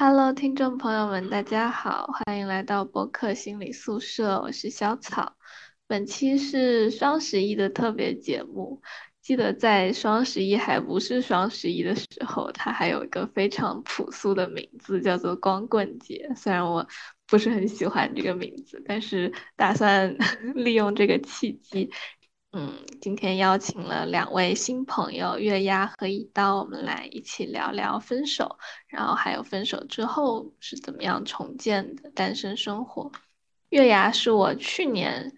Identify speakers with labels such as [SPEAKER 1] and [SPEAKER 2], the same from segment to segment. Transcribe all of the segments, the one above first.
[SPEAKER 1] Hello，听众朋友们，大家好，欢迎来到播客心理宿舍，我是小草。本期是双十一的特别节目。记得在双十一还不是双十一的时候，它还有一个非常朴素的名字，叫做光棍节。虽然我不是很喜欢这个名字，但是打算 利用这个契机。嗯，今天邀请了两位新朋友月牙和一刀，我们来一起聊聊分手，然后还有分手之后是怎么样重建的单身生活。月牙是我去年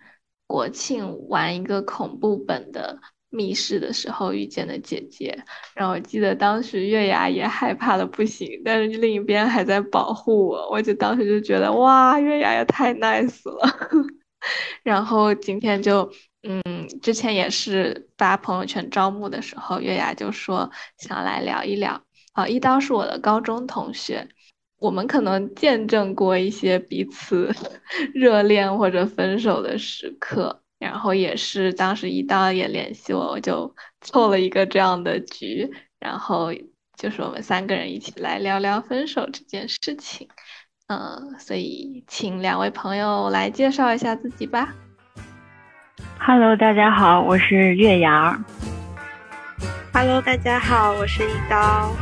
[SPEAKER 1] 国庆玩一个恐怖本的密室的时候遇见的姐姐，然后我记得当时月牙也害怕的不行，但是另一边还在保护我，我就当时就觉得哇，月牙也太 nice 了。然后今天就。嗯，之前也是发朋友圈招募的时候，月牙就说想来聊一聊。啊，一刀是我的高中同学，我们可能见证过一些彼此 热恋或者分手的时刻。然后也是当时一刀也联系我，我就凑了一个这样的局，然后就是我们三个人一起来聊聊分手这件事情。嗯，所以请两位朋友来介绍一下自己吧。
[SPEAKER 2] Hello，大家好，我是月牙。
[SPEAKER 3] Hello，大家好，我是一刀。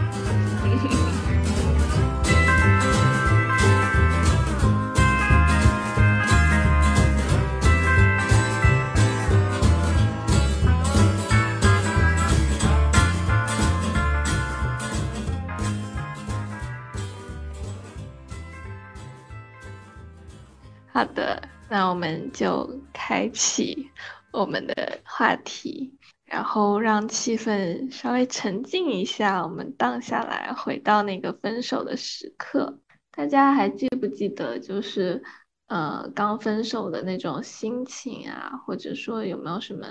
[SPEAKER 1] 好的，那我们就开启。我们的话题，然后让气氛稍微沉静一下，我们荡下来，回到那个分手的时刻。大家还记不记得，就是呃刚分手的那种心情啊，或者说有没有什么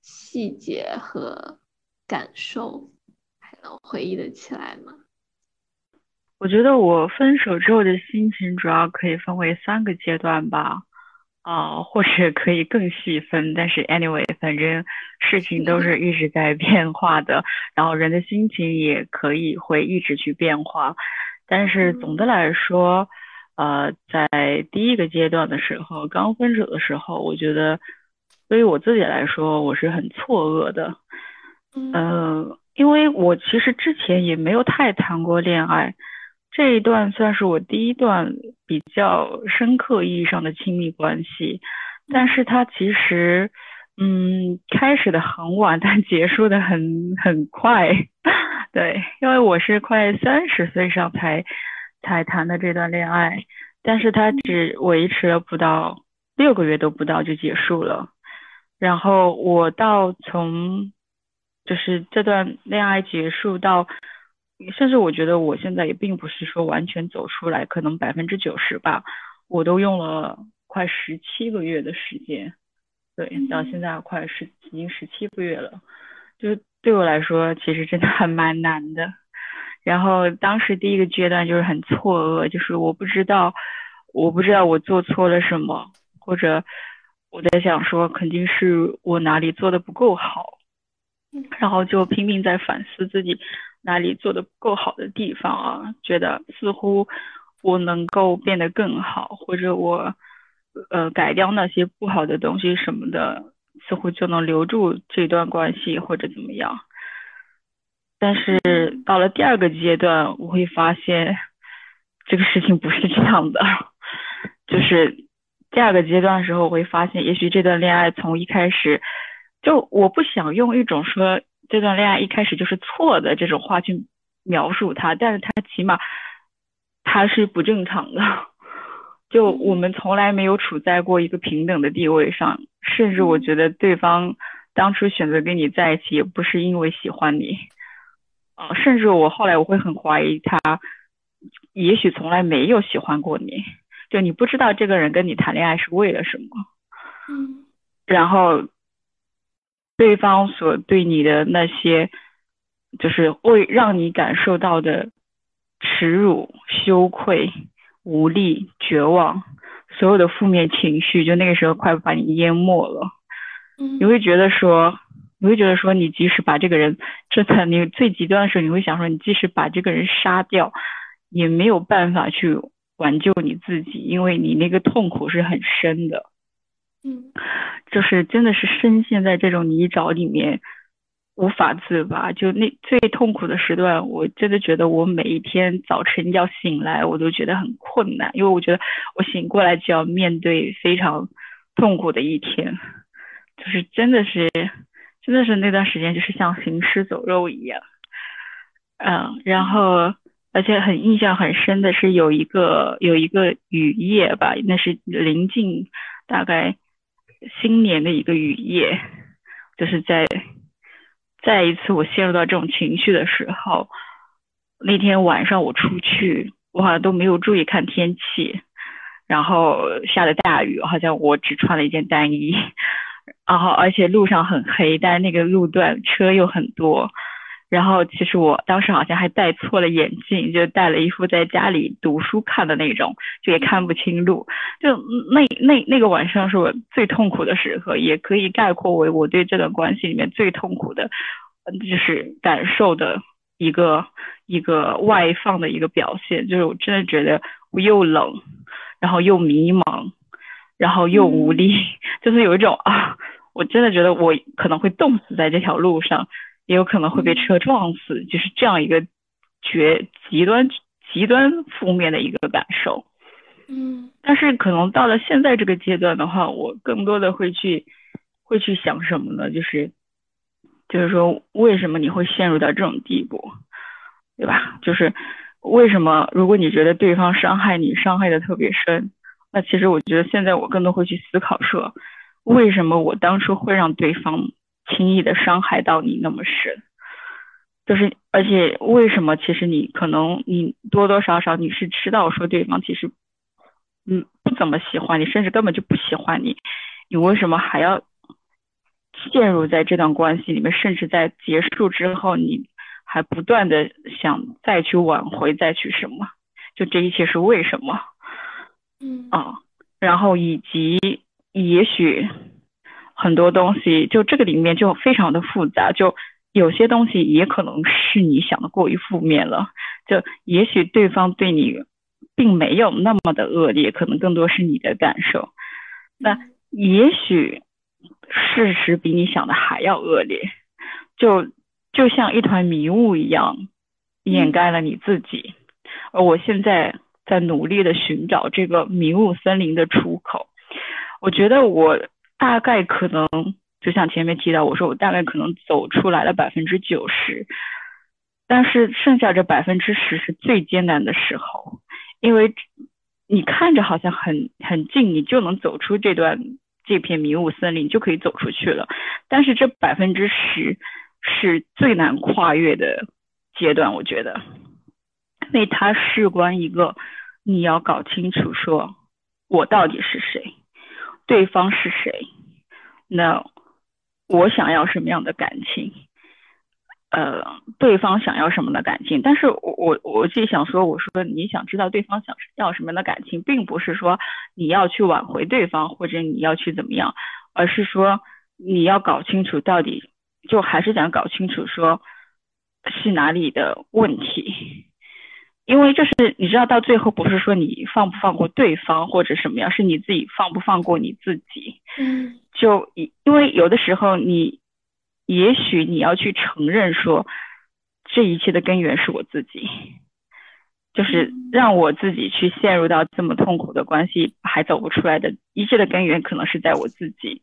[SPEAKER 1] 细节和感受，还能回忆得起来吗？
[SPEAKER 2] 我觉得我分手之后的心情主要可以分为三个阶段吧。啊，或者可以更细分，但是 anyway，反正事情都是一直在变化的，然后人的心情也可以会一直去变化，但是总的来说，呃，在第一个阶段的时候，刚分手的时候，我觉得对于我自己来说，我是很错愕的，嗯，因为我其实之前也没有太谈过恋爱。这一段算是我第一段比较深刻意义上的亲密关系，但是它其实，嗯，开始的很晚，但结束的很很快，对，因为我是快三十岁上才才谈的这段恋爱，但是它只维持了不到六个月都不到就结束了，然后我到从就是这段恋爱结束到。甚至我觉得我现在也并不是说完全走出来，可能百分之九十吧，我都用了快十七个月的时间，对，到现在快十已经十七个月了，就对我来说其实真的还蛮难的。然后当时第一个阶段就是很错愕，就是我不知道，我不知道我做错了什么，或者我在想说肯定是我哪里做的不够好，然后就拼命在反思自己。哪里做的不够好的地方啊？觉得似乎我能够变得更好，或者我呃改掉那些不好的东西什么的，似乎就能留住这段关系或者怎么样。但是到了第二个阶段，我会发现这个事情不是这样的。就是第二个阶段的时候，我会发现，也许这段恋爱从一开始就我不想用一种说。这段恋爱一开始就是错的这种话去描述他，但是他起码他是不正常的，就我们从来没有处在过一个平等的地位上，甚至我觉得对方当初选择跟你在一起也不是因为喜欢你，啊，甚至我后来我会很怀疑他，也许从来没有喜欢过你，就你不知道这个人跟你谈恋爱是为了什么，
[SPEAKER 1] 嗯，
[SPEAKER 2] 然后。对方所对你的那些，就是会让你感受到的耻辱、羞愧、无力、绝望，所有的负面情绪，就那个时候快把你淹没了。
[SPEAKER 1] 嗯，
[SPEAKER 2] 你会觉得说，你会觉得说，你即使把这个人，真的，你最极端的时候，你会想说，你即使把这个人杀掉，也没有办法去挽救你自己，因为你那个痛苦是很深的，
[SPEAKER 1] 嗯，
[SPEAKER 2] 就是真的是深陷在这种泥沼里面。无法自拔，就那最痛苦的时段，我真的觉得我每一天早晨要醒来，我都觉得很困难，因为我觉得我醒过来就要面对非常痛苦的一天，就是真的是，真的是那段时间就是像行尸走肉一样，嗯，然后而且很印象很深的是有一个有一个雨夜吧，那是临近大概新年的一个雨夜，就是在。再一次，我陷入到这种情绪的时候，那天晚上我出去，我好像都没有注意看天气，然后下了大雨，好像我只穿了一件单衣，然后而且路上很黑，但是那个路段车又很多。然后其实我当时好像还戴错了眼镜，就戴了一副在家里读书看的那种，就也看不清路。就那那那个晚上是我最痛苦的时刻，也可以概括为我对这段关系里面最痛苦的，就是感受的一个一个外放的一个表现。就是我真的觉得我又冷，然后又迷茫，然后又无力，就是有一种啊，我真的觉得我可能会冻死在这条路上。也有可能会被车撞死，就是这样一个绝极端极端负面的一个感受。
[SPEAKER 1] 嗯，
[SPEAKER 2] 但是可能到了现在这个阶段的话，我更多的会去会去想什么呢？就是就是说，为什么你会陷入到这种地步，对吧？就是为什么如果你觉得对方伤害你伤害的特别深，那其实我觉得现在我更多会去思考说，为什么我当初会让对方。轻易的伤害到你那么深，就是而且为什么？其实你可能你多多少少你是知道说对方其实嗯不怎么喜欢你，甚至根本就不喜欢你，你为什么还要陷入在这段关系里面？甚至在结束之后，你还不断的想再去挽回，再去什么？就这一切是为什么？
[SPEAKER 1] 嗯
[SPEAKER 2] 啊，然后以及也许。很多东西就这个里面就非常的复杂，就有些东西也可能是你想的过于负面了，就也许对方对你并没有那么的恶劣，可能更多是你的感受。那也许事实比你想的还要恶劣，就就像一团迷雾一样掩盖了你自己。而我现在在努力的寻找这个迷雾森林的出口，我觉得我。大概可能就像前面提到，我说我大概可能走出来了百分之九十，但是剩下这百分之十是最艰难的时候，因为你看着好像很很近，你就能走出这段这片迷雾森林，就可以走出去了。但是这百分之十是最难跨越的阶段，我觉得，因为它事关一个你要搞清楚，说我到底是谁。对方是谁？那我想要什么样的感情？呃，对方想要什么的感情？但是我我我自己想说，我说你想知道对方想要什么样的感情，并不是说你要去挽回对方，或者你要去怎么样，而是说你要搞清楚到底，就还是想搞清楚说是哪里的问题。因为就是你知道，到最后不是说你放不放过对方或者什么样，是你自己放不放过你自己。
[SPEAKER 1] 嗯，
[SPEAKER 2] 就因为有的时候你，也许你要去承认说，这一切的根源是我自己，就是让我自己去陷入到这么痛苦的关系还走不出来的一切的根源，可能是在我自己。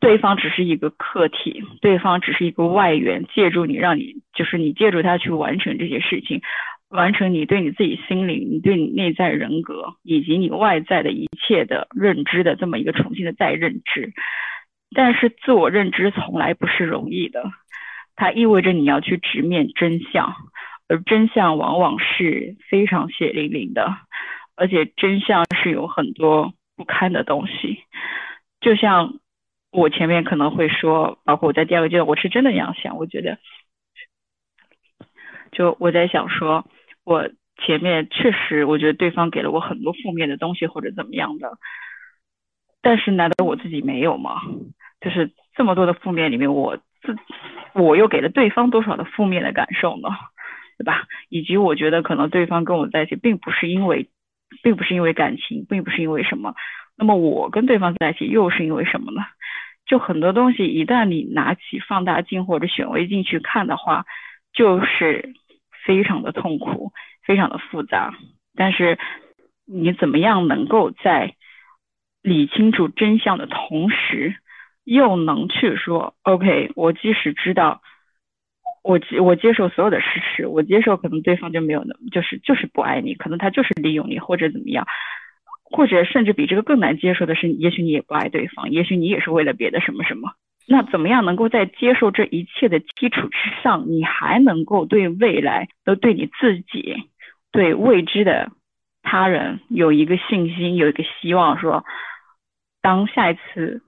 [SPEAKER 2] 对方只是一个客体，对方只是一个外援，借助你，让你就是你借助他去完成这些事情。完成你对你自己心灵、你对你内在人格以及你外在的一切的认知的这么一个重新的再认知，但是自我认知从来不是容易的，它意味着你要去直面真相，而真相往往是非常血淋淋的，而且真相是有很多不堪的东西，就像我前面可能会说，包括我在第二个阶段，我是真的这样想，我觉得，就我在想说。我前面确实，我觉得对方给了我很多负面的东西或者怎么样的，但是难道我自己没有吗？就是这么多的负面里面，我自我又给了对方多少的负面的感受呢？对吧？以及我觉得可能对方跟我在一起，并不是因为，并不是因为感情，并不是因为什么。那么我跟对方在一起又是因为什么呢？就很多东西，一旦你拿起放大镜或者显微镜去看的话，就是非常的痛苦，非常的复杂。但是你怎么样能够在理清楚真相的同时，又能去说，OK，我即使知道，我接我接受所有的事实，我接受可能对方就没有那么，就是就是不爱你，可能他就是利用你或者怎么样，或者甚至比这个更难接受的是，也许你也不爱对方，也许你也是为了别的什么什么。那怎么样能够在接受这一切的基础之上，你还能够对未来，都对你自己，对未知的他人有一个信心，有一个希望，说当下一次。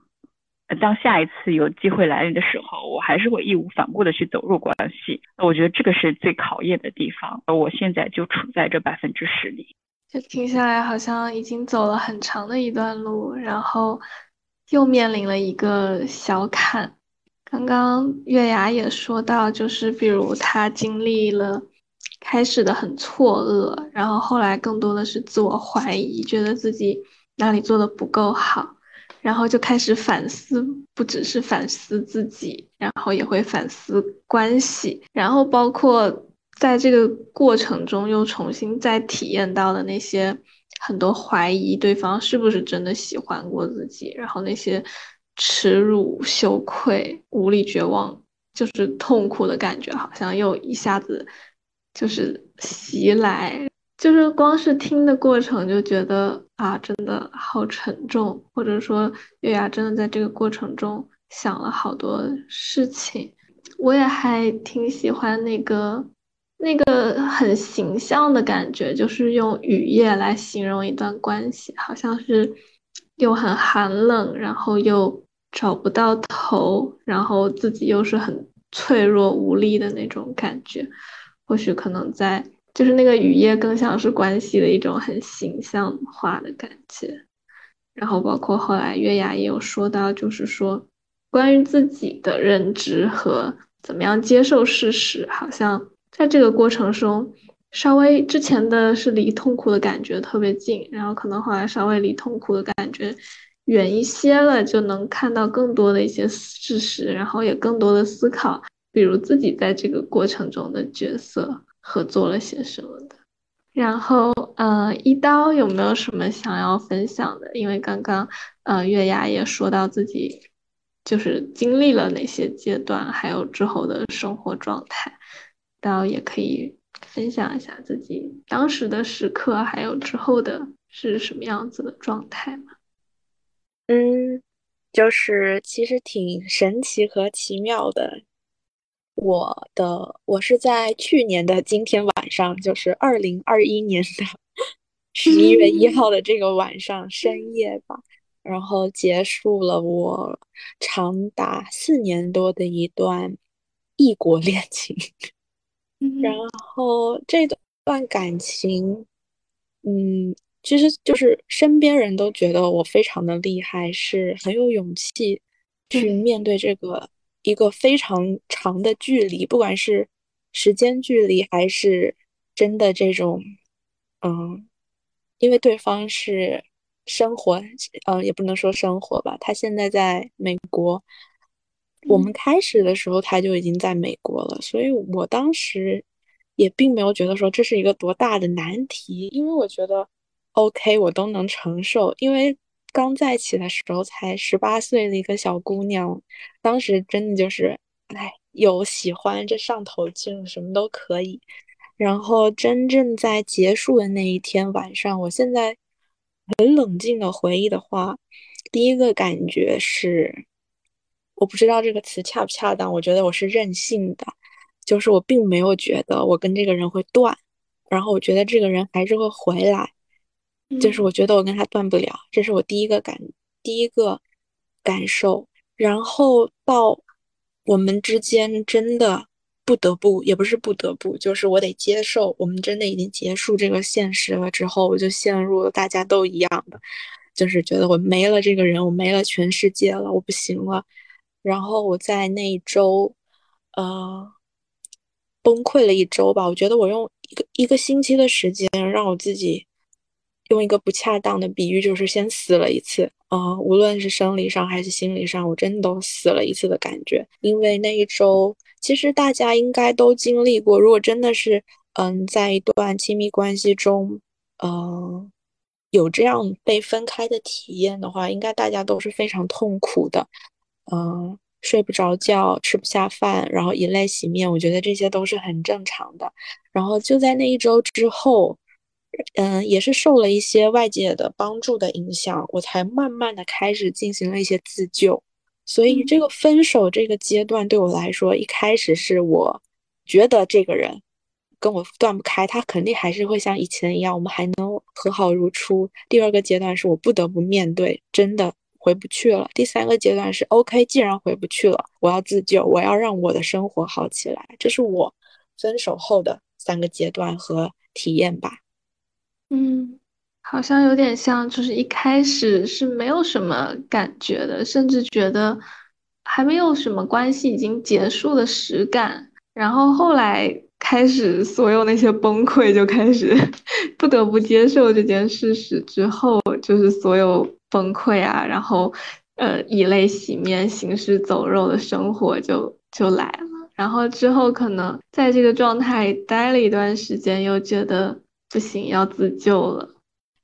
[SPEAKER 2] 当下一次有机会来临的时候，我还是会义无反顾的去走入关系。我觉得这个是最考验的地方，而我现在就处在这百分之十里。
[SPEAKER 1] 就听下来，好像已经走了很长的一段路，然后又面临了一个小坎。刚刚月牙也说到，就是比如他经历了开始的很错愕，然后后来更多的是自我怀疑，觉得自己哪里做的不够好。然后就开始反思，不只是反思自己，然后也会反思关系，然后包括在这个过程中又重新再体验到的那些很多怀疑对方是不是真的喜欢过自己，然后那些耻辱、羞愧、无力、绝望，就是痛苦的感觉，好像又一下子就是袭来。就是光是听的过程就觉得啊，真的好沉重，或者说月牙真的在这个过程中想了好多事情。我也还挺喜欢那个那个很形象的感觉，就是用雨夜来形容一段关系，好像是又很寒冷，然后又找不到头，然后自己又是很脆弱无力的那种感觉。或许可能在。就是那个雨夜更像是关系的一种很形象化的感觉，然后包括后来月牙也有说到，就是说关于自己的认知和怎么样接受事实，好像在这个过程中，稍微之前的是离痛苦的感觉特别近，然后可能后来稍微离痛苦的感觉远一些了，就能看到更多的一些事实，然后也更多的思考，比如自己在这个过程中的角色。合作了些什么的？然后，呃，一刀有没有什么想要分享的？因为刚刚，呃，月牙也说到自己就是经历了哪些阶段，还有之后的生活状态，刀也可以分享一下自己当时的时刻，还有之后的是什么样子的状态吗？
[SPEAKER 3] 嗯，就是其实挺神奇和奇妙的。我的我是在去年的今天晚上，就是二零二一年的 十一月一号的这个晚上深夜吧，然后结束了我长达四年多的一段异国恋情。然后这段感情，嗯，其实就是身边人都觉得我非常的厉害，是很有勇气去面对这个。一个非常长的距离，不管是时间距离还是真的这种，嗯，因为对方是生活，嗯，也不能说生活吧，他现在在美国。我们开始的时候他就已经在美国了，所以我当时也并没有觉得说这是一个多大的难题，因为我觉得 OK，我都能承受，因为。刚在一起的时候才十八岁的一个小姑娘，当时真的就是，哎，有喜欢这上头劲，什么都可以。然后真正在结束的那一天晚上，我现在很冷静的回忆的话，第一个感觉是，我不知道这个词恰不恰当，我觉得我是任性的，就是我并没有觉得我跟这个人会断，然后我觉得这个人还是会回来。就是我觉得我跟他断不了，这是我第一个感第一个感受。然后到我们之间真的不得不，也不是不得不，就是我得接受我们真的已经结束这个现实了之后，我就陷入了大家都一样的，就是觉得我没了这个人，我没了全世界了，我不行了。然后我在那一周，呃，崩溃了一周吧。我觉得我用一个一个星期的时间，让我自己用一个不恰当的比喻，就是先死了一次。啊，无论是生理上还是心理上，我真的都死了一次的感觉。因为那一周，其实大家应该都经历过。如果真的是，嗯，在一段亲密关系中，嗯，有这样被分开的体验的话，应该大家都是非常痛苦的。嗯，睡不着觉，吃不下饭，然后以泪洗面，我觉得这些都是很正常的。然后就在那一周之后。嗯，也是受了一些外界的帮助的影响，我才慢慢的开始进行了一些自救。所以这个分手这个阶段对我来说，一开始是我觉得这个人跟我断不开，他肯定还是会像以前一样，我们还能和好如初。第二个阶段是我不得不面对，真的回不去了。第三个阶段是 OK，既然回不去了，我要自救，我要让我的生活好起来。这是我分手后的三个阶段和体验吧。
[SPEAKER 1] 嗯，好像有点像，就是一开始是没有什么感觉的，甚至觉得还没有什么关系已经结束的实感。然后后来开始，所有那些崩溃就开始 不得不接受这件事实之后，就是所有崩溃啊，然后呃以泪洗面、行尸走肉的生活就就来了。然后之后可能在这个状态待了一段时间，又觉得。不行，要自救了。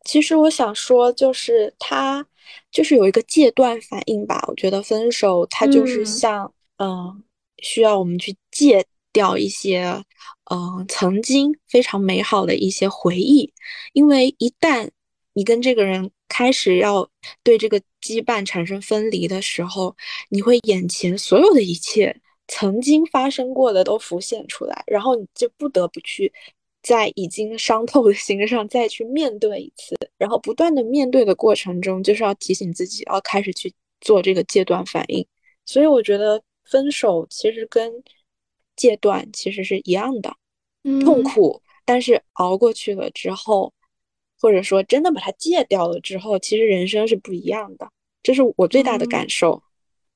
[SPEAKER 3] 其实我想说，就是他就是有一个戒断反应吧。我觉得分手，它就是像，嗯，需要我们去戒掉一些，嗯，曾经非常美好的一些回忆。因为一旦你跟这个人开始要对这个羁绊产生分离的时候，你会眼前所有的一切曾经发生过的都浮现出来，然后你就不得不去。在已经伤透的心上再去面对一次，然后不断的面对的过程中，就是要提醒自己要开始去做这个戒断反应。所以我觉得分手其实跟戒断其实是一样的，痛苦，但是熬过去了之后，或者说真的把它戒掉了之后，其实人生是不一样的。这是我最大的感受。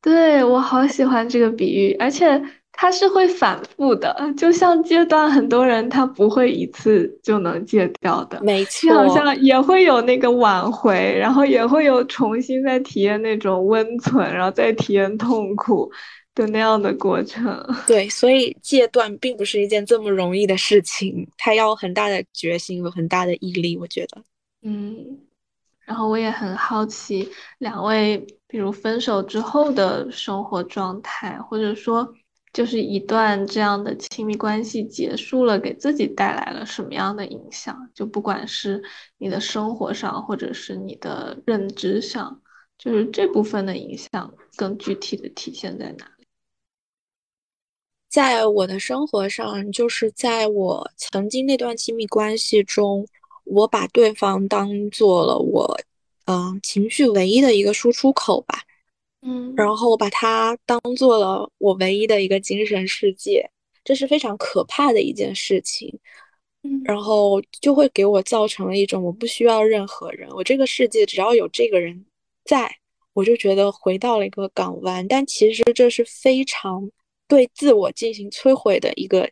[SPEAKER 1] 对我好喜欢这个比喻，而且。它是会反复的，就像戒断，很多人他不会一次就能戒掉的。
[SPEAKER 3] 没错，
[SPEAKER 1] 好像也会有那个挽回，然后也会有重新再体验那种温存，然后再体验痛苦的那样的过程。
[SPEAKER 3] 对，所以戒断并不是一件这么容易的事情，它要很大的决心有很大的毅力。我觉得，
[SPEAKER 1] 嗯，然后我也很好奇，两位比如分手之后的生活状态，或者说。就是一段这样的亲密关系结束了，给自己带来了什么样的影响？就不管是你的生活上，或者是你的认知上，就是这部分的影响更具体的体现在哪里？
[SPEAKER 3] 在我的生活上，就是在我曾经那段亲密关系中，我把对方当做了我，嗯，情绪唯一的一个输出口吧。
[SPEAKER 1] 嗯，
[SPEAKER 3] 然后我把它当做了我唯一的一个精神世界，这是非常可怕的一件事情。
[SPEAKER 1] 嗯，
[SPEAKER 3] 然后就会给我造成了一种我不需要任何人，我这个世界只要有这个人在，我就觉得回到了一个港湾。但其实这是非常对自我进行摧毁的一个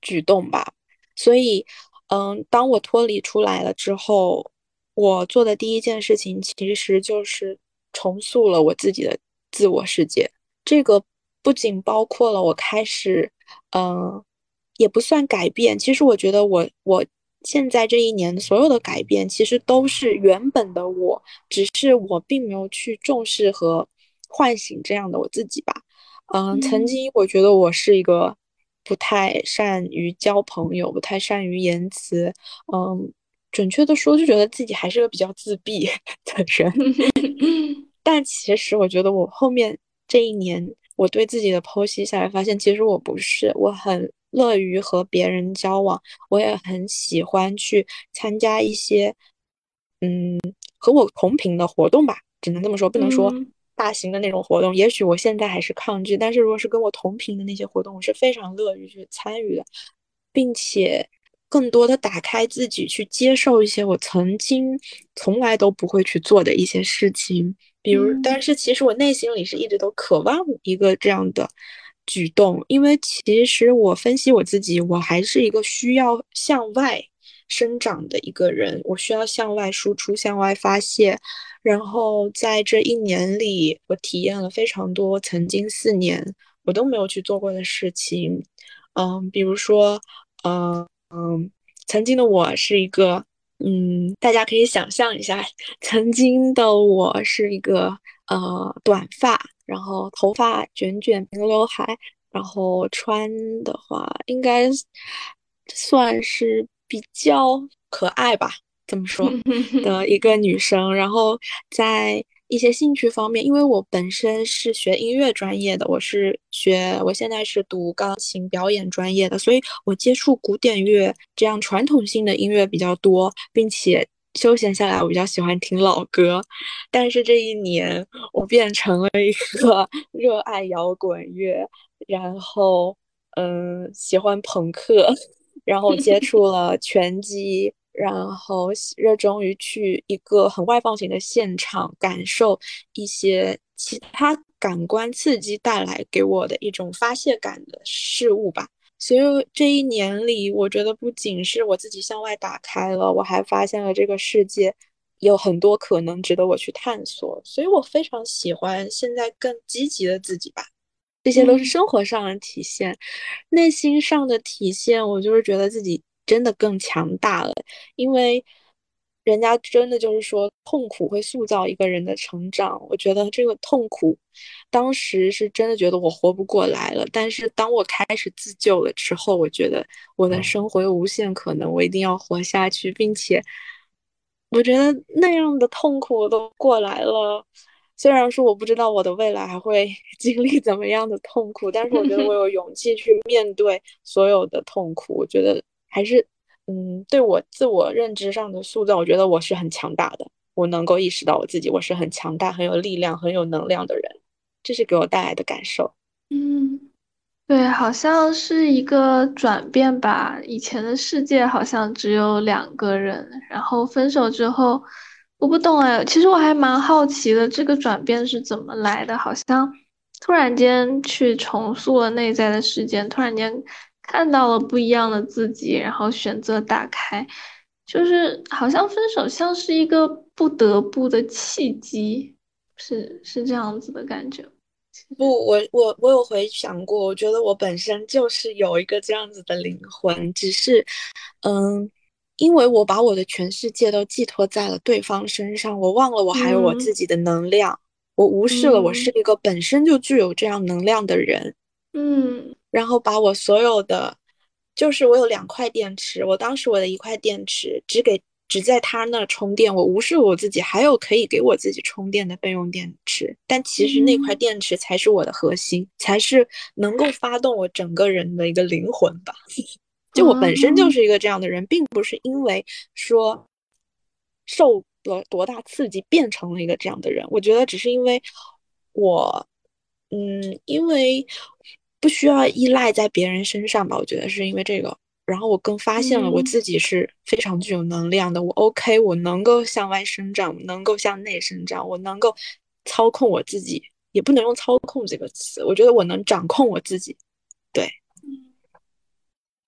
[SPEAKER 3] 举动吧。所以，嗯，当我脱离出来了之后，我做的第一件事情其实就是。重塑了我自己的自我世界，这个不仅包括了我开始，嗯，也不算改变。其实我觉得我我现在这一年所有的改变，其实都是原本的我，只是我并没有去重视和唤醒这样的我自己吧。嗯，曾经我觉得我是一个不太善于交朋友、不太善于言辞，嗯，准确的说，就觉得自己还是个比较自闭的人。但其实我觉得我后面这一年，我对自己的剖析下来，发现其实我不是，我很乐于和别人交往，我也很喜欢去参加一些，嗯，和我同频的活动吧，只能这么说，不能说大型的那种活动。也许我现在还是抗拒，但是如果是跟我同频的那些活动，我是非常乐于去参与的，并且更多的打开自己，去接受一些我曾经从来都不会去做的一些事情。比如，但是其实我内心里是一直都渴望一个这样的举动，因为其实我分析我自己，我还是一个需要向外生长的一个人，我需要向外输出、向外发泄。然后在这一年里，我体验了非常多曾经四年我都没有去做过的事情。嗯，比如说，嗯嗯，曾经的我是一个，嗯，大家可以想象一下，曾经的我是一个呃短发，然后头发卷卷平刘海，然后穿的话应该算是比较可爱吧。怎么说的一个女生，然后在一些兴趣方面，因为我本身是学音乐专业的，我是学我现在是读钢琴表演专业的，所以我接触古典乐这样传统性的音乐比较多，并且休闲下来我比较喜欢听老歌。但是这一年我变成了一个 热爱摇滚乐，然后嗯喜欢朋克，然后接触了拳击。然后热衷于去一个很外放型的现场，感受一些其他感官刺激带来给我的一种发泄感的事物吧。所以这一年里，我觉得不仅是我自己向外打开了，我还发现了这个世界有很多可能值得我去探索。所以我非常喜欢现在更积极的自己吧。这些都是生活上的体现，内心上的体现，我就是觉得自己。真的更强大了，因为人家真的就是说，痛苦会塑造一个人的成长。我觉得这个痛苦，当时是真的觉得我活不过来了。但是当我开始自救了之后，我觉得我的生活有无限可能，我一定要活下去，并且我觉得那样的痛苦我都过来了。虽然说我不知道我的未来还会 经历怎么样的痛苦，但是我觉得我 有勇气去面对所有的痛苦。我觉得。还是，嗯，对我自我认知上的塑造，我觉得我是很强大的。我能够意识到我自己，我是很强大、很有力量、很有能量的人，这是给我带来的感受。
[SPEAKER 1] 嗯，对，好像是一个转变吧。以前的世界好像只有两个人，然后分手之后，我不懂哎。其实我还蛮好奇的，这个转变是怎么来的？好像突然间去重塑了内在的世界，突然间。看到了不一样的自己，然后选择打开，就是好像分手像是一个不得不的契机，是是这样子的感觉。
[SPEAKER 3] 不，我我我有回想过，我觉得我本身就是有一个这样子的灵魂，只是，嗯，因为我把我的全世界都寄托在了对方身上，我忘了我还有我自己的能量，我无视了我是一个本身就具有这样能量的人。
[SPEAKER 1] 嗯。
[SPEAKER 3] 然后把我所有的，就是我有两块电池，我当时我的一块电池只给只在他那充电，我无视我自己还有可以给我自己充电的备用电池，但其实那块电池才是我的核心，才是能够发动我整个人的一个灵魂吧。就我本身就是一个这样的人，并不是因为说受了多大刺激变成了一个这样的人，我觉得只是因为我，嗯，因为。不需要依赖在别人身上吧？我觉得是因为这个，然后我更发现了我自己是非常具有能量的。我 OK，我能够向外生长，能够向内生长，我能够操控我自己，也不能用操控这个词。我觉得我能掌控我自己。对，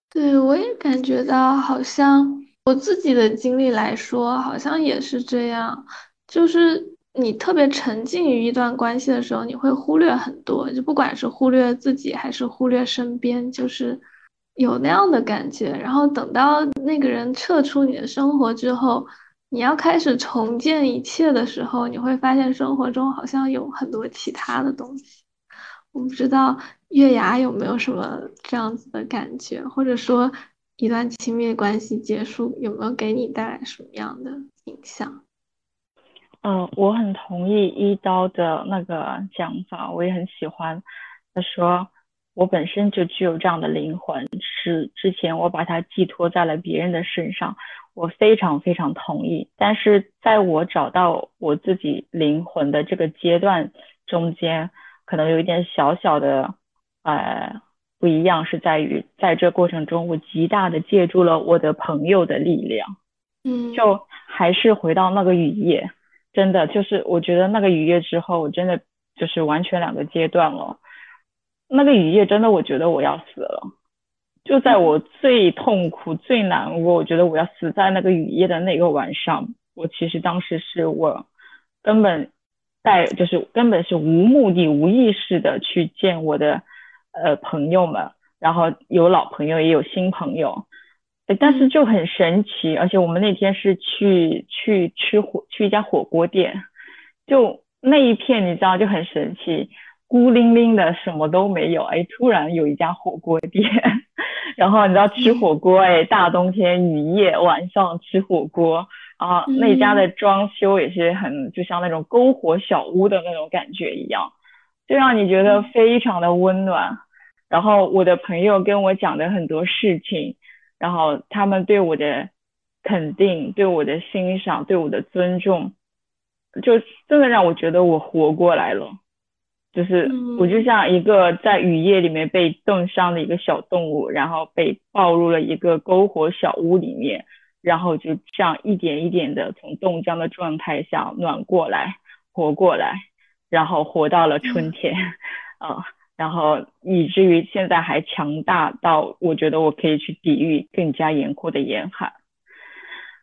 [SPEAKER 1] 对我也感觉到，好像我自己的经历来说，好像也是这样，就是。你特别沉浸于一段关系的时候，你会忽略很多，就不管是忽略自己还是忽略身边，就是有那样的感觉。然后等到那个人撤出你的生活之后，你要开始重建一切的时候，你会发现生活中好像有很多其他的东西。我不知道月牙有没有什么这样子的感觉，或者说一段亲密关系结束有没有给你带来什么样的影响？
[SPEAKER 2] 嗯，我很同意一刀的那个讲法，我也很喜欢。他说我本身就具有这样的灵魂，是之前我把它寄托在了别人的身上，我非常非常同意。但是在我找到我自己灵魂的这个阶段中间，可能有一点小小的呃不一样，是在于在这过程中，我极大的借助了我的朋友的力量。
[SPEAKER 1] 嗯，
[SPEAKER 2] 就还是回到那个雨夜。真的就是，我觉得那个雨夜之后，我真的就是完全两个阶段了。那个雨夜真的，我觉得我要死了。就在我最痛苦、最难过，我觉得我要死在那个雨夜的那个晚上，我其实当时是我根本带，就是根本是无目的、无意识的去见我的呃朋友们，然后有老朋友也有新朋友，但是就很神奇，而且我们那天是去去吃火，去一家火锅店，就那一片你知道就很神奇。孤零零的什么都没有，哎，突然有一家火锅店，然后你知道吃火锅，哎，大冬天雨夜晚上吃火锅，啊，那家的装修也是很就像那种篝火小屋的那种感觉一样，就让你觉得非常的温暖。然后我的朋友跟我讲的很多事情，然后他们对我的肯定、对我的欣赏、对我的尊重，就真的让我觉得我活过来了。就是我就像一个在雨夜里面被冻伤的一个小动物，然后被抱入了一个篝火小屋里面，然后就这样一点一点的从冻僵的状态下暖过来，活过来，然后活到了春天，啊，然后以至于现在还强大到我觉得我可以去抵御更加严酷的严寒。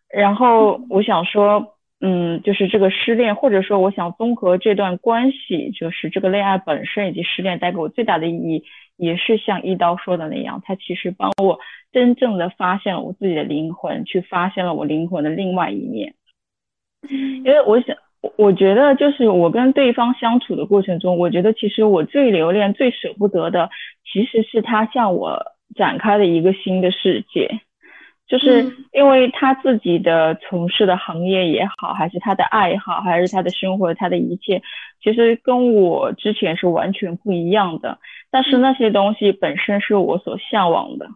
[SPEAKER 2] 然后我想说。嗯，就是这个失恋，或者说我想综合这段关系，就是这个恋爱本身以及失恋带给我最大的意义，也是像一刀说的那样，它其实帮我真正的发现了我自己的灵魂，去发现了我灵魂的另外一面。因为我想，我觉得就是我跟对方相处的过程中，我觉得其实我最留恋、最舍不得的，其实是他向我展开的一个新的世界。就是因为他自己的从事的行业也好，还是他的爱好，还是他的生活，他的一切，其实跟我之前是完全不一样的。但是那些东西本身是我所向往的，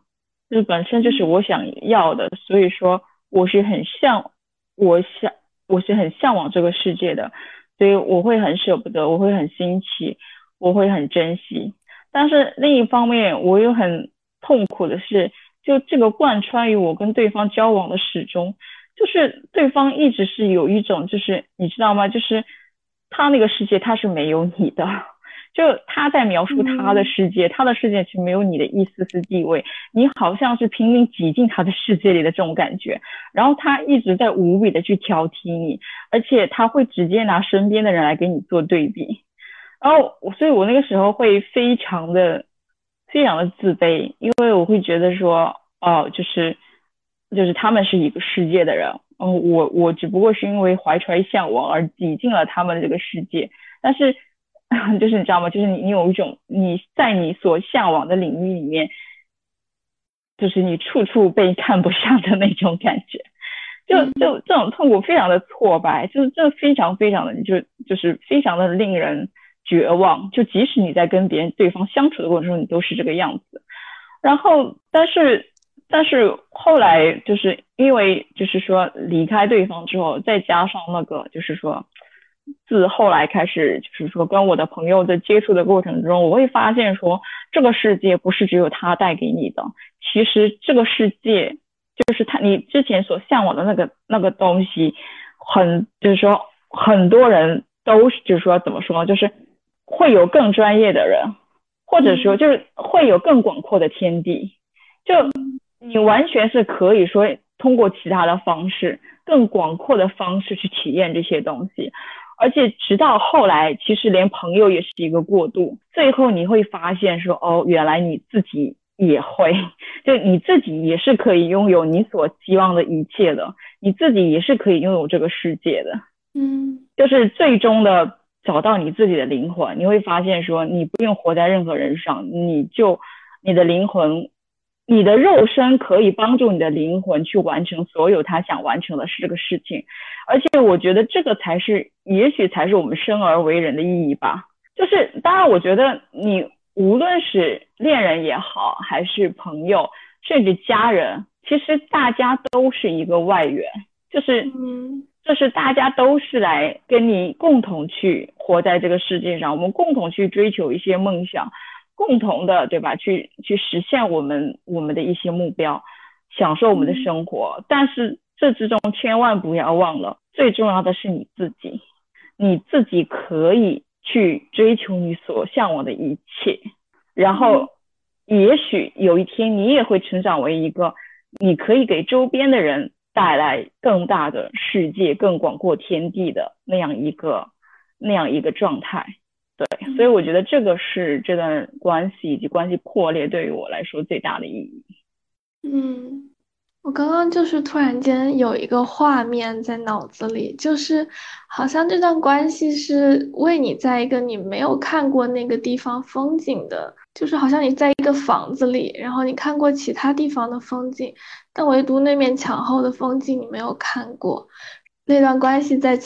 [SPEAKER 2] 就是本身就是我想要的，所以说我是很向，我想我是很向往这个世界的，所以我会很舍不得，我会很新奇，我会很珍惜。但是另一方面，我又很痛苦的是。就这个贯穿于我跟对方交往的始终，就是对方一直是有一种，就是你知道吗？就是他那个世界他是没有你的，就他在描述他的世界，他的世界是没有你的一丝丝地位，你好像是拼命挤进他的世界里的这种感觉。然后他一直在无比的去挑剔你，而且他会直接拿身边的人来给你做对比。然后，所以我那个时候会非常的。非常的自卑，因为我会觉得说，哦，就是，就是他们是一个世界的人，嗯，我我只不过是因为怀揣向往而挤进了他们的这个世界，但是，就是你知道吗？就是你你有一种你在你所向往的领域里面，就是你处处被看不上的那种感觉，就就这种痛苦非常的挫败，就是这非常非常的就就是非常的令人。绝望，就即使你在跟别人对方相处的过程中，你都是这个样子。然后，但是，但是后来就是因为就是说离开对方之后，再加上那个就是说，自后来开始就是说跟我的朋友在接触的过程中，我会发现说，这个世界不是只有他带给你的，其实这个世界就是他你之前所向往的那个那个东西，很就是说很多人都是就是说怎么说就是。会有更专业的人，或者说就是会有更广阔的天地，就你完全是可以说通过其他的方式，更广阔的方式去体验这些东西，而且直到后来，其实连朋友也是一个过渡，最后你会发现说，哦，原来你自己也会，就你自己也是可以拥有你所希望的一切的，你自己也是可以拥有这个世界的，
[SPEAKER 1] 嗯，
[SPEAKER 2] 就是最终的。找到你自己的灵魂，你会发现说你不用活在任何人上，你就你的灵魂，你的肉身可以帮助你的灵魂去完成所有他想完成的是这个事情，而且我觉得这个才是，也许才是我们生而为人的意义吧。就是当然，我觉得你无论是恋人也好，还是朋友，甚至家人，其实大家都是一个外援，就是嗯。就是大家都是来跟你共同去活在这个世界上，我们共同去追求一些梦想，共同的对吧？去去实现我们我们的一些目标，享受我们的生活。但是这之中千万不要忘了，最重要的是你自己，你自己可以去追求你所向往的一切。然后也许有一天你也会成长为一个，你可以给周边的人带来更大的世界、更广阔天地的那样一个那样一个状态。对，所以我觉得这个是这段关系以及关系破裂对于我来说最大的意义。
[SPEAKER 1] 嗯，我刚刚就是突然间有一个画面在脑子里，就是好像这段关系是为你在一个你没有看过那个地方风景的，就是好像你在一个房子里，然后你看过其他地方的风景，但唯独那面墙后的风景你没有看过。那段关系在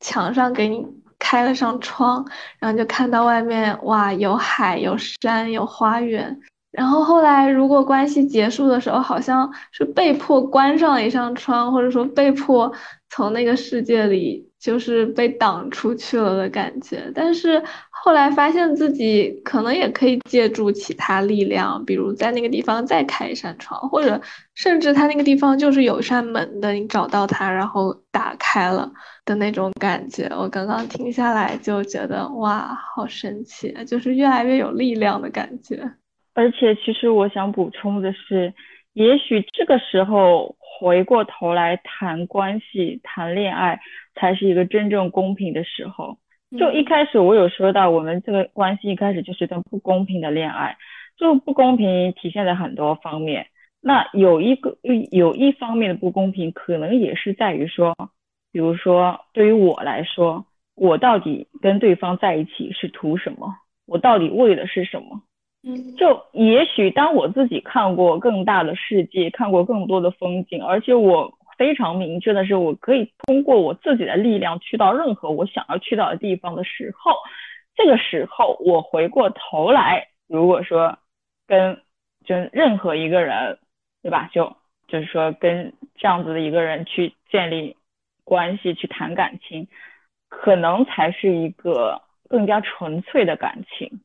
[SPEAKER 1] 墙 上给你。开了上窗，然后就看到外面，哇，有海，有山，有花园。然后后来，如果关系结束的时候，好像是被迫关上了一扇窗，或者说被迫从那个世界里。就是被挡出去了的感觉，但是后来发现自己可能也可以借助其他力量，比如在那个地方再开一扇窗，或者甚至他那个地方就是有扇门的，你找到它，然后打开了的那种感觉。我刚刚听下来就觉得哇，好神奇，就是越来越有力量的感觉。
[SPEAKER 2] 而且，其实我想补充的是，也许这个时候回过头来谈关系、谈恋爱。才是一个真正公平的时候。就一开始我有说到，我们这个关系一开始就是一段不公平的恋爱。就不公平体现在很多方面。那有一个有一方面的不公平，可能也是在于说，比如说对于我来说，我到底跟对方在一起是图什么？我到底为的是什么？
[SPEAKER 1] 嗯，
[SPEAKER 2] 就也许当我自己看过更大的世界，看过更多的风景，而且我。非常明确的是，我可以通过我自己的力量去到任何我想要去到的地方的时候，这个时候我回过头来，如果说跟就任何一个人，对吧？就就是说跟这样子的一个人去建立关系，去谈感情，可能才是一个更加纯粹的感情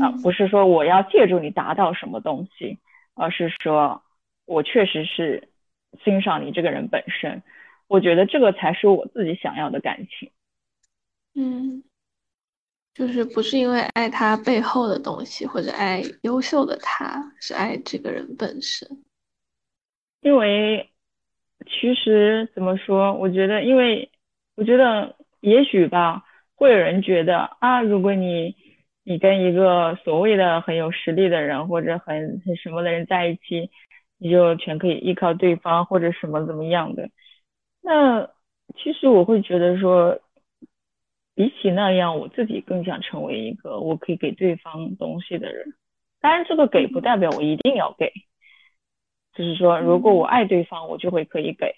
[SPEAKER 2] 啊，不是说我要借助你达到什么东西，而是说我确实是。欣赏你这个人本身，我觉得这个才是我自己想要的感情。
[SPEAKER 1] 嗯，就是不是因为爱他背后的东西，或者爱优秀的他，是爱这个人本身。
[SPEAKER 2] 因为其实怎么说，我觉得，因为我觉得也许吧，会有人觉得啊，如果你你跟一个所谓的很有实力的人，或者很很什么的人在一起。你就全可以依靠对方或者什么怎么样的，那其实我会觉得说，比起那样，我自己更想成为一个我可以给对方东西的人。当然，这个给不代表我一定要给，就是说，如果我爱对方，我就会可以给；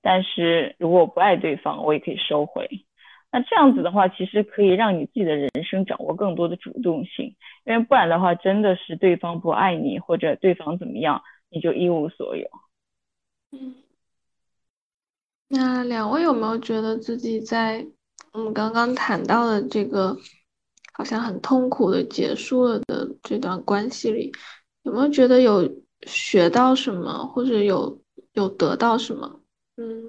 [SPEAKER 2] 但是如果我不爱对方，我也可以收回。那这样子的话，其实可以让你自己的人生掌握更多的主动性，因为不然的话，真的是对方不爱你或者对方怎么样。你就一无所有。
[SPEAKER 1] 嗯，那两位有没有觉得自己在我们刚刚谈到的这个好像很痛苦的结束了的这段关系里，有没有觉得有学到什么，或者有有得到什么？嗯，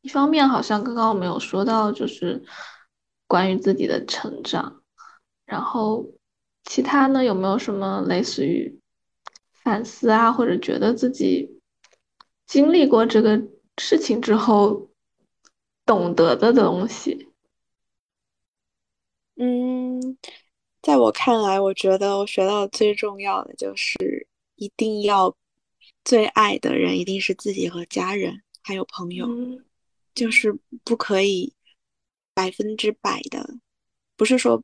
[SPEAKER 1] 一方面好像刚刚我们有说到，就是关于自己的成长，然后其他呢，有没有什么类似于？反思啊，或者觉得自己经历过这个事情之后懂得的东西。
[SPEAKER 3] 嗯，在我看来，我觉得我学到最重要的就是一定要最爱的人一定是自己和家人还有朋友，就是不可以百分之百的，不是说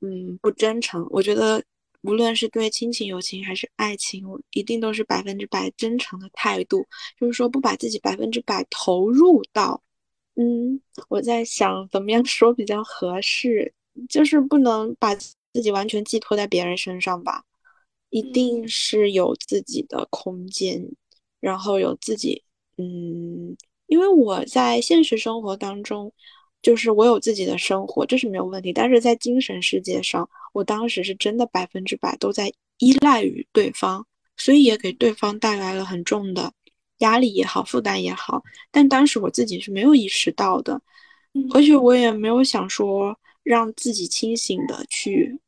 [SPEAKER 3] 嗯不真诚。我觉得。无论是对亲情、友情还是爱情，一定都是百分之百真诚的态度。就是说，不把自己百分之百投入到，嗯，我在想怎么样说比较合适，就是不能把自己完全寄托在别人身上吧。一定是有自己的空间，然后有自己，嗯，因为我在现实生活当中。就是我有自己的生活，这是没有问题。但是在精神世界上，我当时是真的百分之百都在依赖于对方，所以也给对方带来了很重的压力也好，负担也好。但当时我自己是没有意识到的，而且我也没有想说让自己清醒的去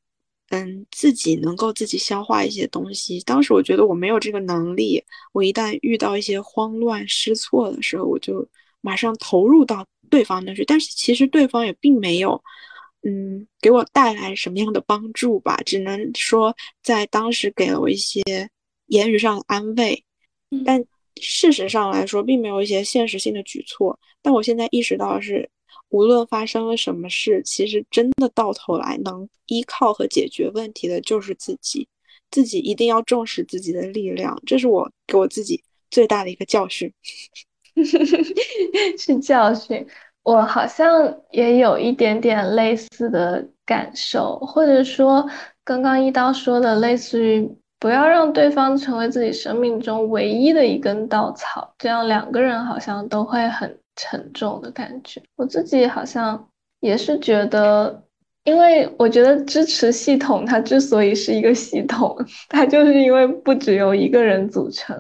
[SPEAKER 3] 嗯，自己能够自己消化一些东西。当时我觉得我没有这个能力，我一旦遇到一些慌乱失措的时候，我就马上投入到对方那去。但是其实对方也并没有，嗯，给我带来什么样的帮助吧，只能说在当时给了我一些言语上的安慰，但事实上来说，并没有一些现实性的举措。但我现在意识到是。无论发生了什么事，其实真的到头来能依靠和解决问题的就是自己。自己一定要重视自己的力量，这是我给我自己最大的一个教训。
[SPEAKER 1] 是教训，我好像也有一点点类似的感受，或者说刚刚一刀说的，类似于不要让对方成为自己生命中唯一的一根稻草，这样两个人好像都会很。沉重的感觉，我自己好像也是觉得，因为我觉得支持系统它之所以是一个系统，它就是因为不只由一个人组成，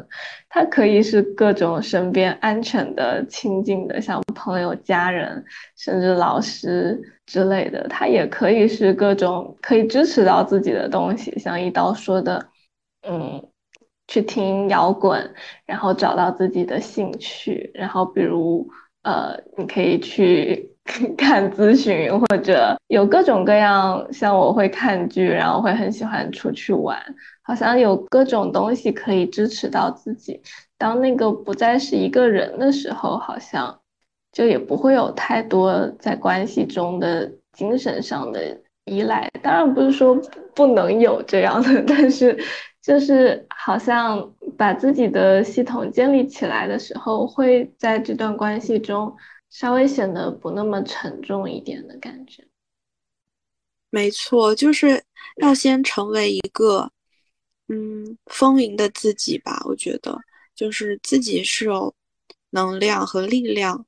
[SPEAKER 1] 它可以是各种身边安全的、亲近的，像朋友、家人，甚至老师之类的，它也可以是各种可以支持到自己的东西，像一刀说的，嗯。去听摇滚，然后找到自己的兴趣，然后比如。呃，你可以去 看咨询，或者有各种各样。像我会看剧，然后会很喜欢出去玩，好像有各种东西可以支持到自己。当那个不再是一个人的时候，好像就也不会有太多在关系中的精神上的依赖。当然不是说不能有这样的，但是。就是好像把自己的系统建立起来的时候，会在这段关系中稍微显得不那么沉重一点的感觉。
[SPEAKER 3] 没错，就是要先成为一个嗯丰盈的自己吧。我觉得，就是自己是有能量和力量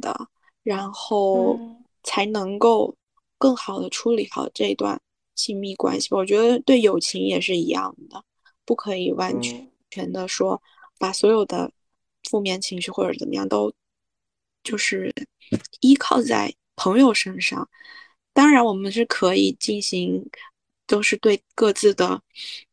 [SPEAKER 3] 的，然后才能够更好的处理好这段亲密关系。我觉得对友情也是一样的。不可以完全全的说，把所有的负面情绪或者怎么样都就是依靠在朋友身上。当然，我们是可以进行，都是对各自的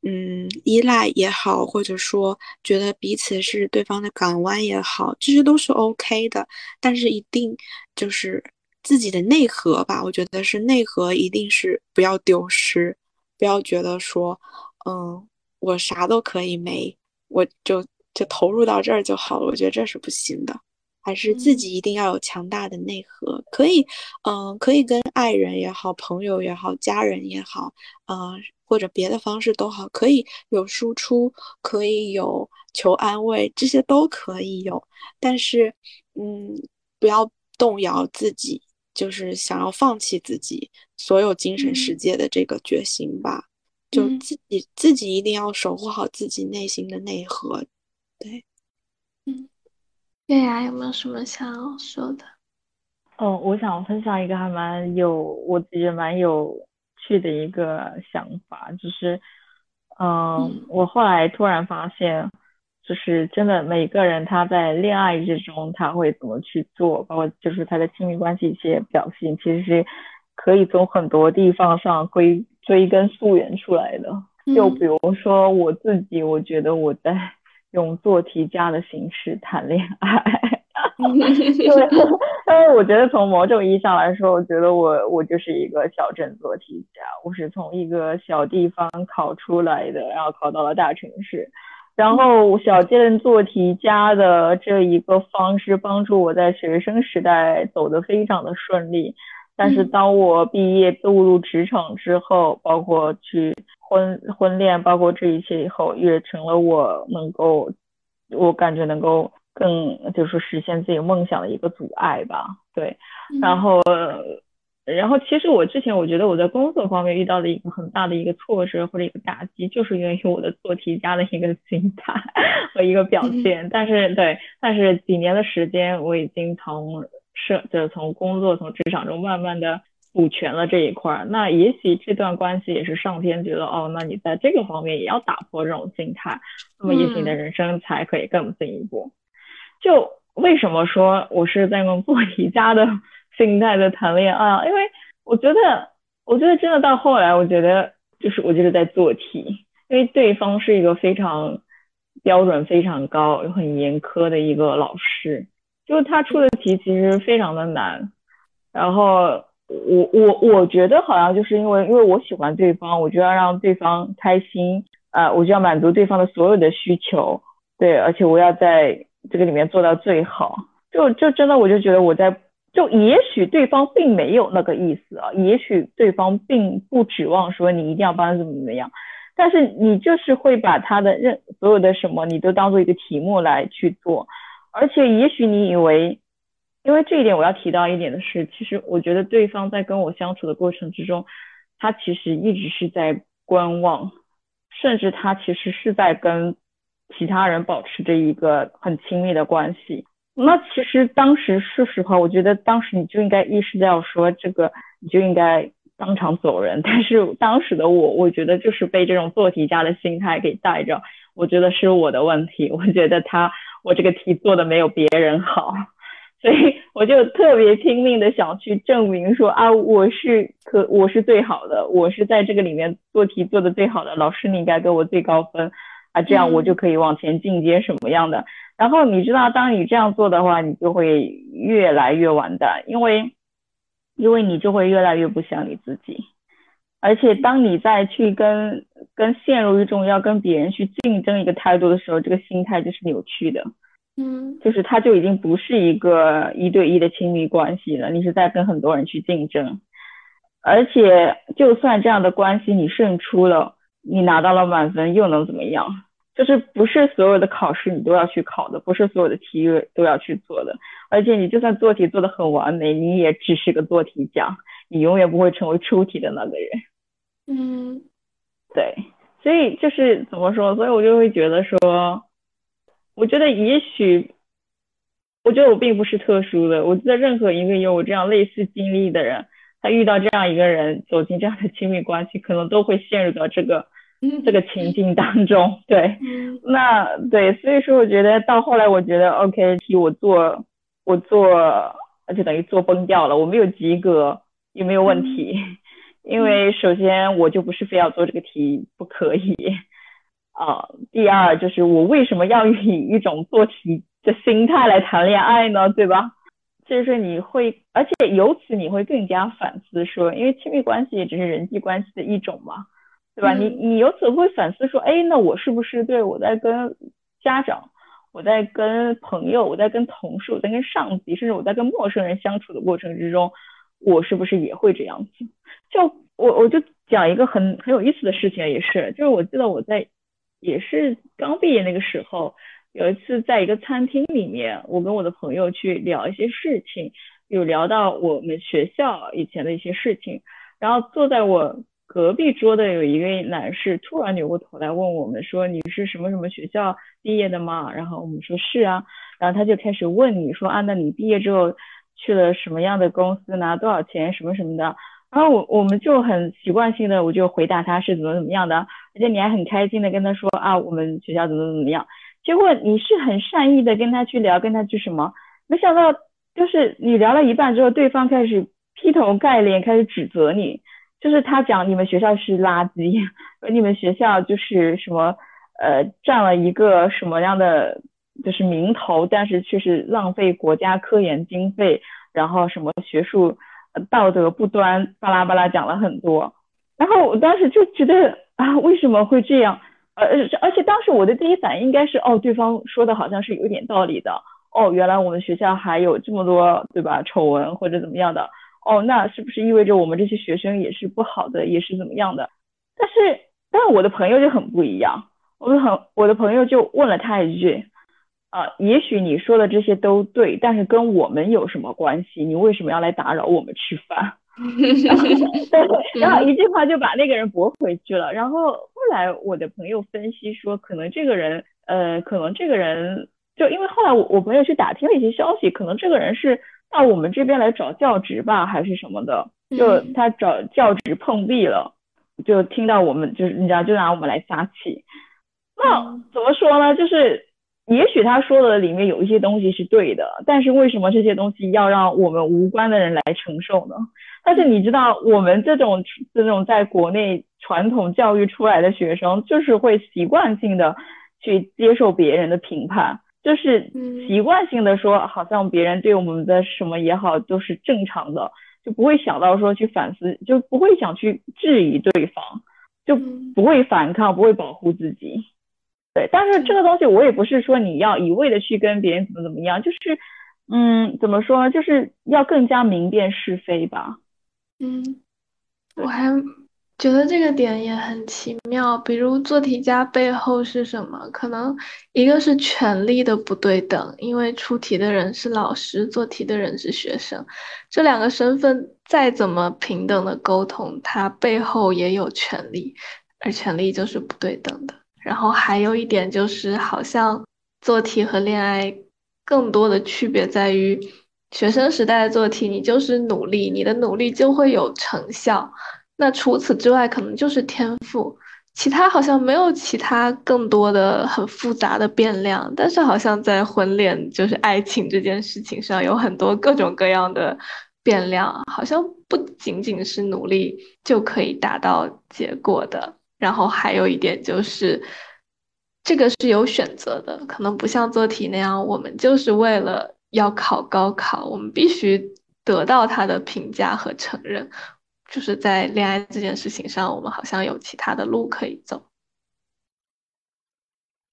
[SPEAKER 3] 嗯依赖也好，或者说觉得彼此是对方的港湾也好，这些都是 OK 的。但是一定就是自己的内核吧，我觉得是内核一定是不要丢失，不要觉得说嗯。我啥都可以没，我就就投入到这儿就好了。我觉得这是不行的，还是自己一定要有强大的内核。可以，嗯，可以跟爱人也好，朋友也好，家人也好，嗯，或者别的方式都好，可以有输出，可以有求安慰，这些都可以有。但是，嗯，不要动摇自己，就是想要放弃自己所有精神世界的这个决心吧。就自己自己一定要守护好自己内心的内核，对，
[SPEAKER 1] 嗯，月牙有没有什么想要说的？
[SPEAKER 2] 哦，我想分享一个还蛮有我自己蛮有趣的一个想法，就是，嗯，我后来突然发现，就是真的每个人他在恋爱之中他会怎么去做，包括就是他的亲密关系一些表现，其实是可以从很多地方上归。追根溯源出来的，就比如说我自己，我觉得我在用做题家的形式谈恋爱，因为因为我觉得从某种意义上来说，我觉得我我就是一个小镇做题家，我是从一个小地方考出来的，然后考到了大城市，然后小镇做题家的这一个方式帮助我在学生时代走得非常的顺利。但是当我毕业步入职场之后，包括去婚婚恋，包括这一切以后，也成了我能够，我感觉能够更就是实现自己梦想的一个阻碍吧。对，然后，然后其实我之前我觉得我在工作方面遇到的一个很大的一个挫折或者一个打击，就是源于我的做题家的一个心态 和一个表现。但是对，但是几年的时间，我已经从。是，就是从工作、从职场中慢慢的补全了这一块儿。那也许这段关系也是上天觉得，哦，那你在这个方面也要打破这种心态，那么也许你的人生才可以更进一步。就为什么说我是在用做题家的心态在谈恋爱？因为我觉得，我觉得真的到后来，我觉得就是我就是在做题，因为对方是一个非常标准非常高又很严苛的一个老师，就是他出的题其实非常的难，然后我我我觉得好像就是因为因为我喜欢对方，我就要让对方开心，呃，我就要满足对方的所有的需求，对，而且我要在这个里面做到最好，就就真的我就觉得我在。就也许对方并没有那个意思啊，也许对方并不指望说你一定要帮他怎么怎么样，但是你就是会把他的任所有的什么你都当做一个题目来去做，而且也许你以为，因为这一点我要提到一点的是，其实我觉得对方在跟我相处的过程之中，他其实一直是在观望，甚至他其实是在跟其他人保持着一个很亲密的关系。那其实当时说实话，我觉得当时你就应该意识到说这个，你就应该当场走人。但是当时的我，我觉得就是被这种做题家的心态给带着，我觉得是我的问题。我觉得他我这个题做的没有别人好，所以我就特别拼命的想去证明说啊，我是可我是最好的，我是在这个里面做题做的最好的，老师你应该给我最高分啊，这样我就可以往前进阶什么样的。然后你知道，当你这样做的话，你就会越来越完蛋，因为，因为你就会越来越不像你自己。而且，当你再去跟跟陷入一种要跟别人去竞争一个态度的时候，这个心态就是扭曲的。
[SPEAKER 1] 嗯，
[SPEAKER 2] 就是他就已经不是一个一对一的亲密关系了，你是在跟很多人去竞争。而且，就算这样的关系你胜出了，你拿到了满分，又能怎么样？就是不是所有的考试你都要去考的，不是所有的题都要去做的，而且你就算做题做的很完美，你也只是个做题家，你永远不会成为出题的那个人。
[SPEAKER 1] 嗯，
[SPEAKER 2] 对，所以就是怎么说，所以我就会觉得说，我觉得也许，我觉得我并不是特殊的，我觉得任何一个有我这样类似经历的人，他遇到这样一个人，走进这样的亲密关系，可能都会陷入到这个。这个情境当中，对，那对，所以说我觉得到后来，我觉得 OK 题我做我做，就等于做崩掉了，我没有及格也没有问题，因为首先我就不是非要做这个题不可以啊，第二就是我为什么要以一种做题的心态来谈恋爱呢？对吧？就是你会，而且由此你会更加反思说，因为亲密关系也只是人际关系的一种嘛。对吧？你你由此会反思说，哎，那我是不是对我在跟家长，我在跟朋友，我在跟同事，我在跟上级，甚至我在跟陌生人相处的过程之中，我是不是也会这样子？就我我就讲一个很很有意思的事情，也是，就是我记得我在也是刚毕业那个时候，有一次在一个餐厅里面，我跟我的朋友去聊一些事情，有聊到我们学校以前的一些事情，然后坐在我。隔壁桌的有一位男士突然扭过头来问我们说：“你是什么什么学校毕业的吗？”然后我们说是啊，然后他就开始问你说：“啊，那你毕业之后去了什么样的公司，拿多少钱，什么什么的？”然后我我们就很习惯性的我就回答他是怎么怎么样的，而且你还很开心的跟他说啊，我们学校怎么怎么样。结果你是很善意的跟他去聊，跟他去什么？没想到就是你聊了一半之后，对方开始劈头盖脸开始指责你。就是他讲你们学校是垃圾，你们学校就是什么呃占了一个什么样的就是名头，但是却是浪费国家科研经费，然后什么学术道德不端，巴拉巴拉讲了很多。然后我当时就觉得啊，为什么会这样？呃，而且当时我的第一反应应该是哦，对方说的好像是有点道理的。哦，原来我们学校还有这么多对吧丑闻或者怎么样的。哦，那是不是意味着我们这些学生也是不好的，也是怎么样的？但是，但是我的朋友就很不一样。我很，我的朋友就问了他一句，啊，也许你说的这些都对，但是跟我们有什么关系？你为什么要来打扰我们吃饭？对，然后一句话就把那个人驳回去了。然后后来我的朋友分析说，可能这个人，呃，可能这个人就因为后来我我朋友去打听了一些消息，可能这个人是。到我们这边来找教职吧，还是什么的？就他找教职碰壁了，就听到我们就是你知道，就拿我们来撒气。那怎么说呢？就是
[SPEAKER 4] 也许他说的里面有一些东西是对的，但是为什么这些东西要让我们无关的人来承受呢？但是你知道，我们这种这种在国内传统教育出来的学生，就是会习惯性的去接受别人的评判，就是习惯性的说，好像别人对我们的什么也好都是正常的，就不会想到说去反思，就不会想去质疑对方，就不会反抗，不会保护自己。对，但是这个东西我也不是说你要一味的去跟别人怎么怎么样，就是，嗯，怎么说，就是要更加明辨是非吧。
[SPEAKER 1] 嗯，我还觉得这个点也很奇妙。比如做题家背后是什么？可能一个是权力的不对等，因为出题的人是老师，做题的人是学生，这两个身份再怎么平等的沟通，它背后也有权利，而权力就是不对等的。然后还有一点就是，好像做题和恋爱更多的区别在于，学生时代做题，你就是努力，你的努力就会有成效。那除此之外，可能就是天赋，其他好像没有其他更多的很复杂的变量。但是好像在婚恋，就是爱情这件事情上，有很多各种各样的变量，好像不仅仅是努力就可以达到结果的。然后还有一点就是，这个是有选择的，可能不像做题那样，我们就是为了要考高考，我们必须得到他的评价和承认。就是在恋爱这件事情上，我们好像有其他的路可以走。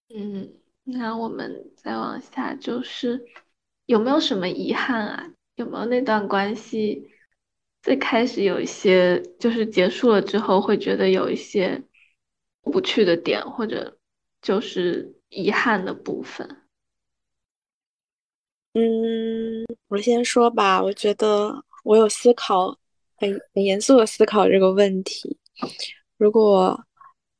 [SPEAKER 1] 嗯，那我们再往下，就是有没有什么遗憾啊？有没有那段关系最开始有一些，就是结束了之后会觉得有一些。不去的点，或者就是遗憾的部分。
[SPEAKER 3] 嗯，我先说吧。我觉得我有思考，很很严肃的思考这个问题。如果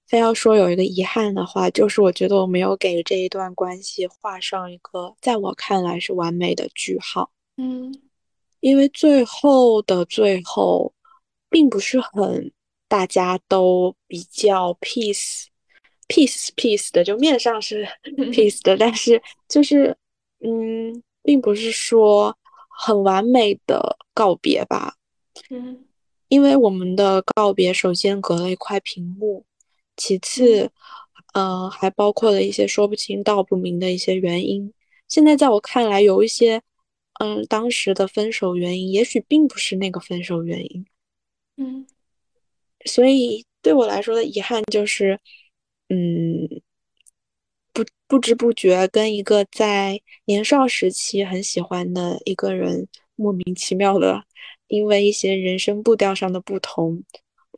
[SPEAKER 3] 非要说有一个遗憾的话，就是我觉得我没有给这一段关系画上一个在我看来是完美的句号。
[SPEAKER 1] 嗯，
[SPEAKER 3] 因为最后的最后，并不是很。大家都比较 peace，peace，peace 的，就面上是 peace 的，但是就是，嗯，并不是说很完美的告别吧。
[SPEAKER 1] 嗯，
[SPEAKER 3] 因为我们的告别，首先隔了一块屏幕，其次，呃，还包括了一些说不清道不明的一些原因。现在在我看来，有一些，嗯，当时的分手原因，也许并不是那个分手原因。
[SPEAKER 1] 嗯。
[SPEAKER 3] 所以对我来说的遗憾就是，嗯，不不知不觉跟一个在年少时期很喜欢的一个人莫名其妙的，因为一些人生步调上的不同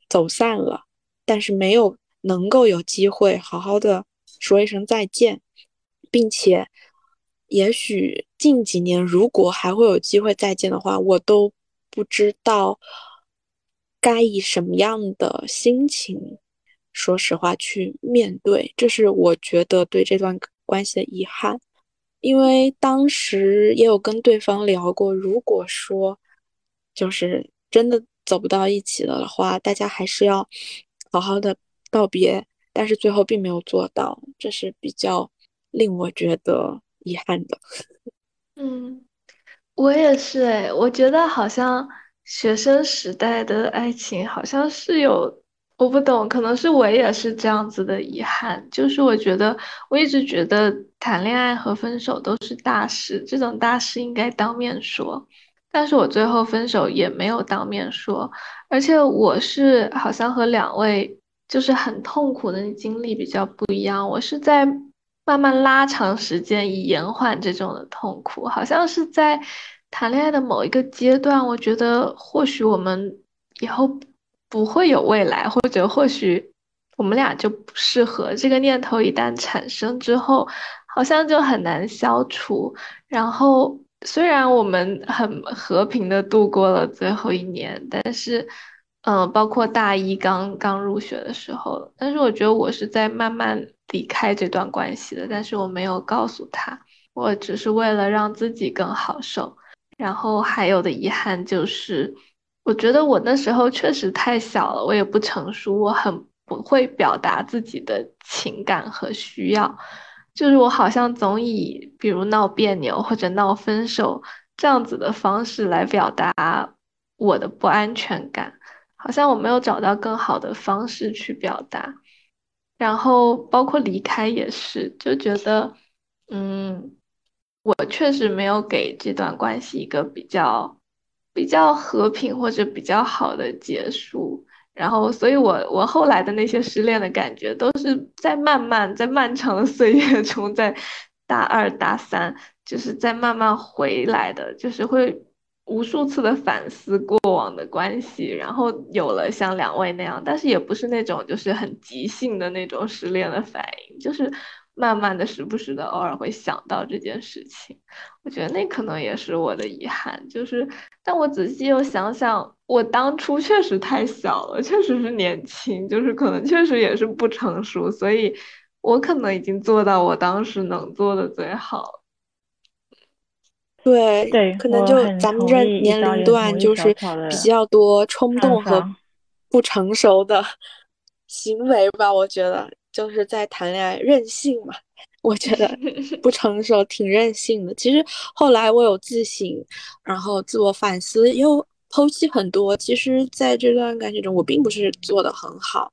[SPEAKER 3] 走散了，但是没有能够有机会好好的说一声再见，并且也许近几年如果还会有机会再见的话，我都不知道。该以什么样的心情，说实话去面对，这是我觉得对这段关系的遗憾。因为当时也有跟对方聊过，如果说就是真的走不到一起了的话，大家还是要好好的告别。但是最后并没有做到，这是比较令我觉得遗憾的。
[SPEAKER 1] 嗯，我也是诶，我觉得好像。学生时代的爱情好像是有，我不懂，可能是我也是这样子的遗憾。就是我觉得我一直觉得谈恋爱和分手都是大事，这种大事应该当面说。但是我最后分手也没有当面说，而且我是好像和两位就是很痛苦的经历比较不一样，我是在慢慢拉长时间以延缓这种的痛苦，好像是在。谈恋爱的某一个阶段，我觉得或许我们以后不会有未来，或者或许我们俩就不适合。这个念头一旦产生之后，好像就很难消除。然后虽然我们很和平的度过了最后一年，但是，嗯，包括大一刚刚入学的时候，但是我觉得我是在慢慢离开这段关系的，但是我没有告诉他，我只是为了让自己更好受。然后还有的遗憾就是，我觉得我那时候确实太小了，我也不成熟，我很不会表达自己的情感和需要。就是我好像总以比如闹别扭或者闹分手这样子的方式来表达我的不安全感，好像我没有找到更好的方式去表达。然后包括离开也是，就觉得，嗯，我确实没有给这段关系一个比较比较和平或者比较好的结束。然后，所以我我后来的那些失恋的感觉，都是在慢慢在漫长的岁月中，在大二大三，就是在慢慢回来的，就是会无数次的反思过往的关系，然后有了像两位那样，但是也不是那种就是很即兴的那种失恋的反应，就是。慢慢的，时不时的，偶尔会想到这件事情，我觉得那可能也是我的遗憾。就是，但我仔细又想想，我当初确实太小了，确实是年轻，就是可能确实也是不成熟，所以我可能已经做到我当时能做的最好。
[SPEAKER 3] 对
[SPEAKER 2] 对，
[SPEAKER 3] 可能就咱们这年龄段就是比较多冲动和不成熟的行为吧，我觉得。就是在谈恋爱任性嘛，我觉得不 成熟，挺任性的。其实后来我有自省，然后自我反思，又剖析很多。其实在这段感情中，我并不是做的很好，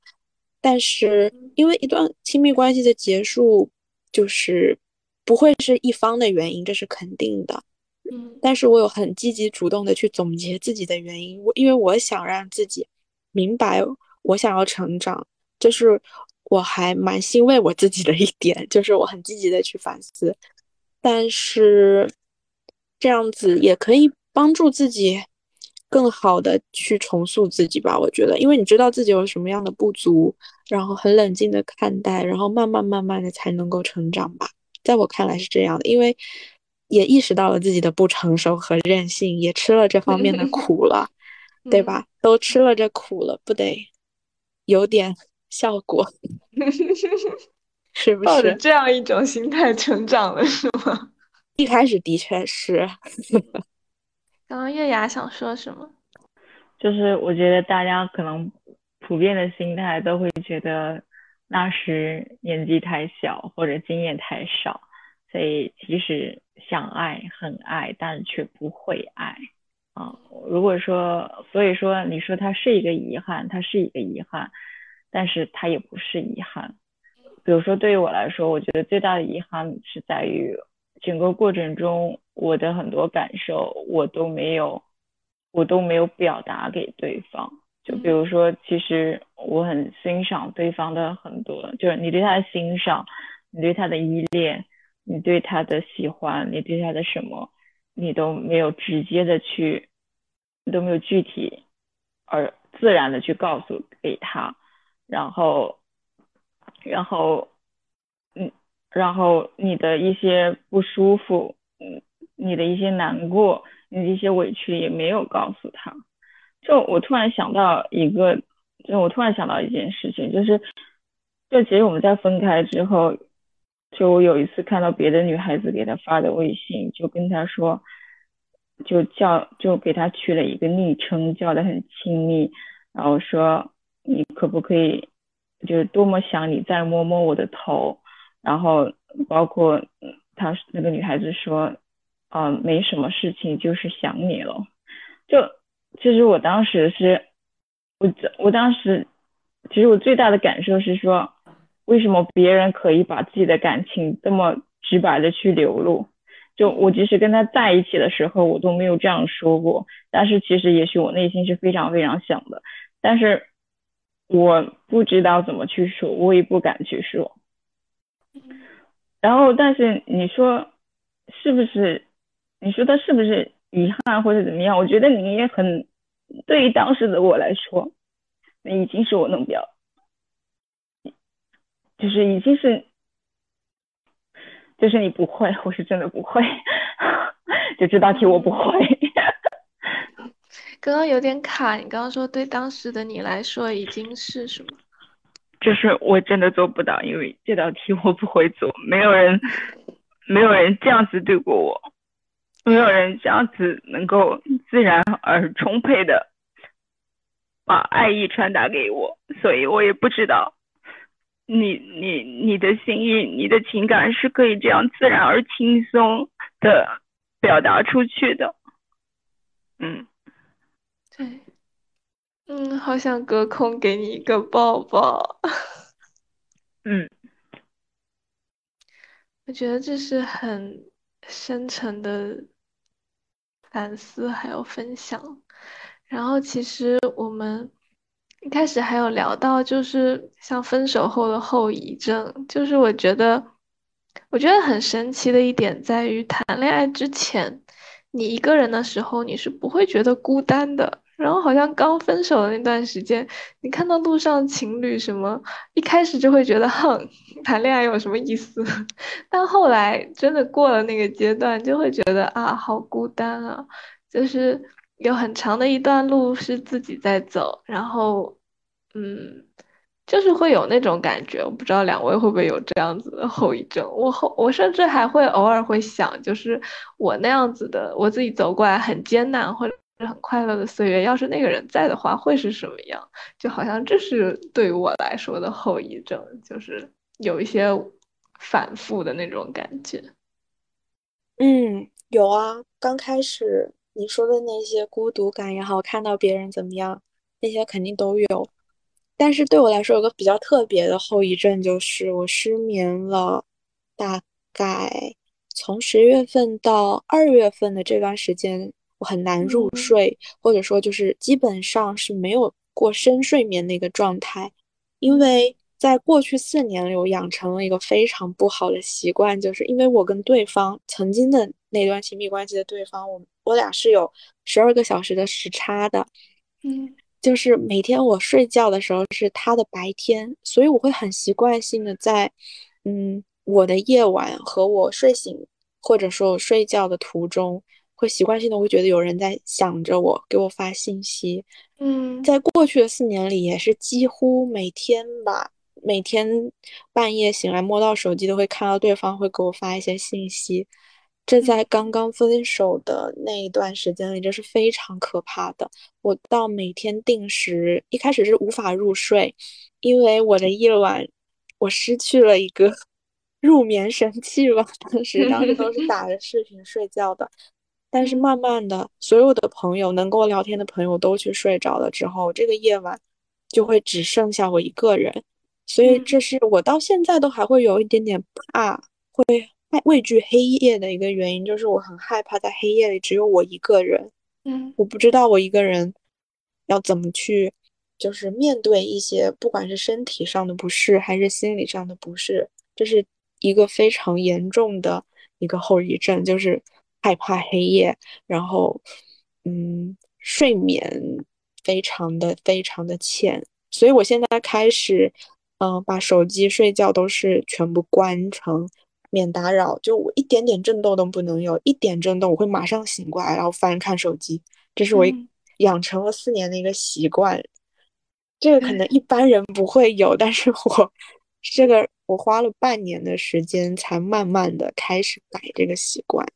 [SPEAKER 3] 但是因为一段亲密关系的结束，就是不会是一方的原因，这是肯定的。
[SPEAKER 1] 嗯，
[SPEAKER 3] 但是我有很积极主动的去总结自己的原因，我因为我想让自己明白，我想要成长，就是。我还蛮欣慰我自己的一点，就是我很积极的去反思，但是这样子也可以帮助自己更好的去重塑自己吧。我觉得，因为你知道自己有什么样的不足，然后很冷静的看待，然后慢慢慢慢的才能够成长吧。在我看来是这样的，因为也意识到了自己的不成熟和任性，也吃了这方面的苦了，对吧？都吃了这苦了，不得有点。效果 是不是
[SPEAKER 1] 抱着这样一种心态成长了，是吗？
[SPEAKER 3] 一开始的确是。
[SPEAKER 1] 刚刚月牙想说什么？
[SPEAKER 2] 就是我觉得大家可能普遍的心态都会觉得那时年纪太小或者经验太少，所以其实想爱很爱，但却不会爱啊。如果说，所以说你说它是一个遗憾，它是一个遗憾。但是它也不是遗憾，比如说对于我来说，我觉得最大的遗憾是在于整个过程中我的很多感受我都没有，我都没有表达给对方。就比如说，其实我很欣赏对方的很多，就是你对他的欣赏，你对他的依恋，你对他的喜欢，你对他的什么，你都没有直接的去，你都没有具体而自然的去告诉给他。然后，然后，嗯，然后你的一些不舒服，嗯，你的一些难过，你的一些委屈也没有告诉他。就我突然想到一个，就我突然想到一件事情，就是，就其实我们在分开之后，就我有一次看到别的女孩子给他发的微信，就跟他说，就叫就给他取了一个昵称，叫的很亲密，然后说。你可不可以，就是多么想你再摸摸我的头，然后包括他那个女孩子说，啊，没什么事情，就是想你了。就其实我当时是，我我当时其实我最大的感受是说，为什么别人可以把自己的感情这么直白的去流露？就我即使跟他在一起的时候，我都没有这样说过。但是其实也许我内心是非常非常想的，但是。我不知道怎么去说，我也不敢去说。然后，但是你说是不是？你说他是不是遗憾或者怎么样？我觉得你也很，对于当时的我来说，那已经是我能表，就是已经是，就是你不会，我是真的不会，就这道题我不会。
[SPEAKER 1] 刚刚有点卡，你刚刚说对当时的你来说已经是什么？
[SPEAKER 5] 就是我真的做不到，因为这道题我不会做，没有人，没有人这样子对过我，没有人这样子能够自然而充沛的把爱意传达给我，所以我也不知道
[SPEAKER 2] 你你你的心意，你的情感是可以这样自然而轻松的表达出去的。嗯，
[SPEAKER 1] 对，嗯，好想隔空给你一个抱抱。
[SPEAKER 2] 嗯，
[SPEAKER 1] 我觉得这是很深沉的反思还有分享。然后其实我们。一开始还有聊到，就是像分手后的后遗症，就是我觉得，我觉得很神奇的一点在于，谈恋爱之前，你一个人的时候，你是不会觉得孤单的。然后好像刚分手的那段时间，你看到路上情侣什么，一开始就会觉得，哼，谈恋爱有什么意思？但后来真的过了那个阶段，就会觉得啊，好孤单啊，就是。有很长的一段路是自己在走，然后，嗯，就是会有那种感觉。我不知道两位会不会有这样子的后遗症。我后我甚至还会偶尔会想，就是我那样子的，我自己走过来很艰难或者是很快乐的岁月，要是那个人在的话，会是什么样？就好像这是对我来说的后遗症，就是有一些反复的那种感觉。
[SPEAKER 3] 嗯，有啊，刚开始。你说的那些孤独感也好，看到别人怎么样，那些肯定都有。但是对我来说，有个比较特别的后遗症，就是我失眠了，大概从十月份到二月份的这段时间，我很难入睡，或者说就是基本上是没有过深睡眠的一个状态。因为在过去四年里，我养成了一个非常不好的习惯，就是因为我跟对方曾经的那段亲密关系的对方，我。我俩是有十二个小时的时差的，
[SPEAKER 1] 嗯，
[SPEAKER 3] 就是每天我睡觉的时候是他的白天，所以我会很习惯性的在，嗯，我的夜晚和我睡醒或者说我睡觉的途中，会习惯性的会觉得有人在想着我，给我发信息，
[SPEAKER 1] 嗯，
[SPEAKER 3] 在过去的四年里也是几乎每天吧，每天半夜醒来摸到手机都会看到对方会给我发一些信息。这在刚刚分手的那一段时间里，这是非常可怕的。我到每天定时，一开始是无法入睡，因为我的夜晚我失去了一个 入眠神器吧。当时当时都是 打着视频睡觉的，但是慢慢的，所有的朋友能跟我聊天的朋友都去睡着了之后，这个夜晚就会只剩下我一个人。所以这是我到现在都还会有一点点怕，会。畏惧黑夜的一个原因就是我很害怕在黑夜里只有我一个人，
[SPEAKER 1] 嗯，
[SPEAKER 3] 我不知道我一个人要怎么去，就是面对一些不管是身体上的不适还是心理上的不适，这是一个非常严重的一个后遗症，就是害怕黑夜，然后嗯，睡眠非常的非常的浅，所以我现在开始嗯把手机睡觉都是全部关成。免打扰，就我一点点震动都不能有，一点震动我会马上醒过来，然后翻看手机。这是我养成了四年的一个习惯，这个可能一般人不会有，但是我这个我花了半年的时间才慢慢的开始改这个习惯。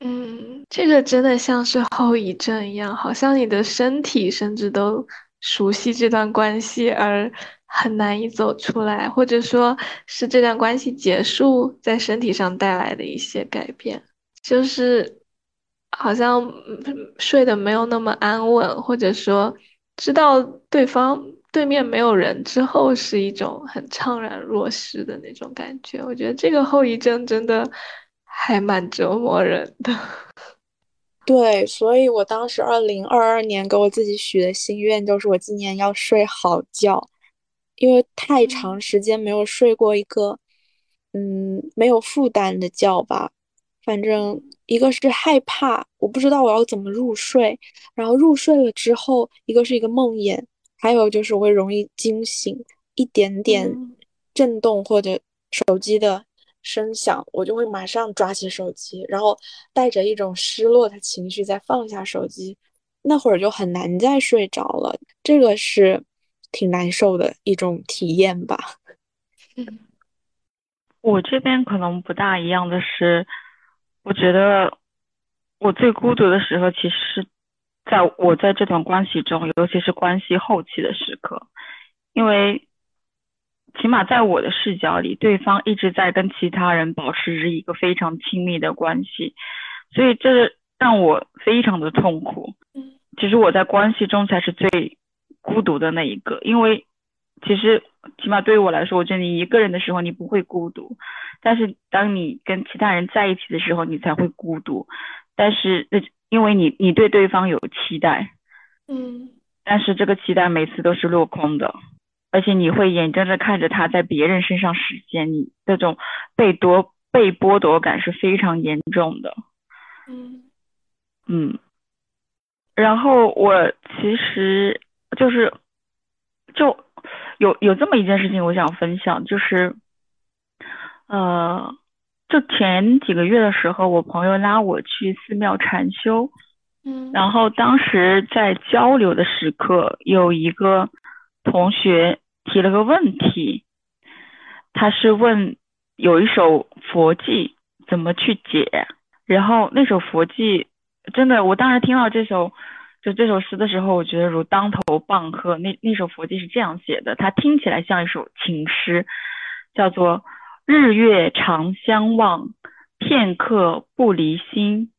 [SPEAKER 1] 嗯，这个真的像是后遗症一样，好像你的身体甚至都熟悉这段关系而。很难以走出来，或者说是这段关系结束在身体上带来的一些改变，就是好像睡得没有那么安稳，或者说知道对方对面没有人之后，是一种很怅然若失的那种感觉。我觉得这个后遗症真的还蛮折磨人的。
[SPEAKER 3] 对，所以我当时二零二二年给我自己许的心愿就是我今年要睡好觉。因为太长时间没有睡过一个，嗯，没有负担的觉吧。反正一个是害怕，我不知道我要怎么入睡。然后入睡了之后，一个是一个梦魇，还有就是我会容易惊醒，一点点震动或者手机的声响，我就会马上抓起手机，然后带着一种失落的情绪再放下手机，那会儿就很难再睡着了。这个是。挺难受的一种体验吧。
[SPEAKER 2] 我这边可能不大一样的是，我觉得我最孤独的时候，其实在我在这段关系中，尤其是关系后期的时刻，因为起码在我的视角里，对方一直在跟其他人保持着一个非常亲密的关系，所以这让我非常的痛苦。
[SPEAKER 1] 嗯，
[SPEAKER 2] 其实我在关系中才是最孤独的那一个，因为其实起码对于我来说，我觉得你一个人的时候你不会孤独，但是当你跟其他人在一起的时候，你才会孤独。但是那因为你你对对方有期待，
[SPEAKER 1] 嗯
[SPEAKER 2] 但是这个期待每次都是落空的，而且你会眼睁睁看着他在别人身上实现，你这种被夺被剥夺感是非常严重的。
[SPEAKER 1] 嗯。
[SPEAKER 2] 嗯，然后我其实就是就有有这么一件事情，我想分享，就是呃，就前几个月的时候，我朋友拉我去寺庙禅修，
[SPEAKER 1] 嗯，
[SPEAKER 2] 然后当时在交流的时刻，有一个同学提了个问题，他是问有一首佛偈怎么去解，然后那首佛偈真的，我当时听到这首就这首诗的时候，我觉得如当头棒喝。那那首佛偈是这样写的，它听起来像一首情诗，叫做“日月长相望，片刻不离心。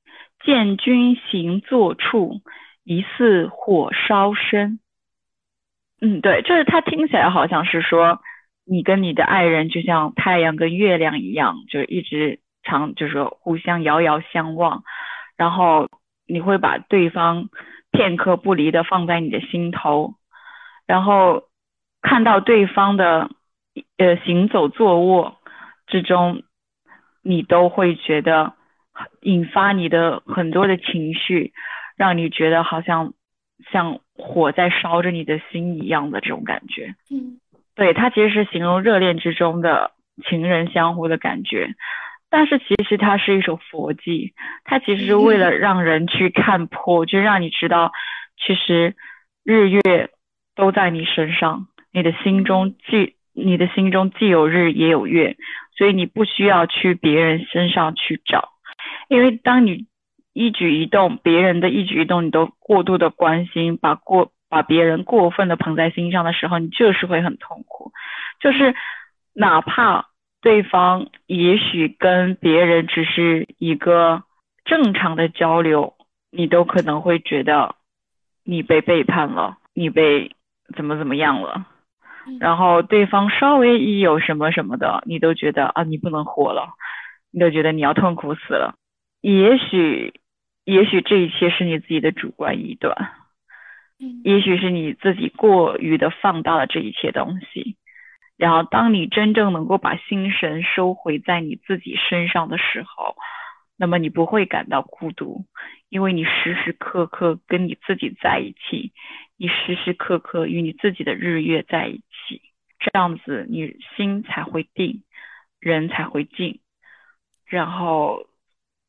[SPEAKER 2] 见君行坐处，疑似火烧身。”嗯，对，就是它听起来好像是说你跟你的爱人就像太阳跟月亮一样，就是一直长，就是说互相遥遥相望，然后你会把对方片刻不离的放在你的心头，然后看到对方的呃行走坐卧之中，你都会觉得引发你的很多的情绪，让你觉得好像像火在烧着你的心一样的这种感觉。
[SPEAKER 1] 嗯。
[SPEAKER 2] 对，它其实是形容热恋之中的情人相互的感觉，但是其实它是一首佛偈，它其实是为了让人去看破，就让你知道，其实日月都在你身上，你的心中既你的心中既有日也有月，所以你不需要去别人身上去找，因为当你一举一动，别人的一举一动，你都过度的关心，把过把别人过分的捧在心上的时候，你就是会很痛苦。就是哪怕对方也许跟别人只是一个正常的交流，你都可能会觉得你被背叛了，你被怎么怎么样了。然后对方稍微一有什么什么的，你都觉得啊，你不能活了，你都觉得你要痛苦死了。也许，也许这一切是你自己的主观臆断，
[SPEAKER 1] 嗯
[SPEAKER 2] 也许是你自己过于的放大了这一切东西。然后，当你真正能够把心神收回在你自己身上的时候，那么你不会感到孤独，因为你时时刻刻跟你自己在一起，你时时刻刻与你自己的日月在一起，这样子你心才会定，人才会静，然后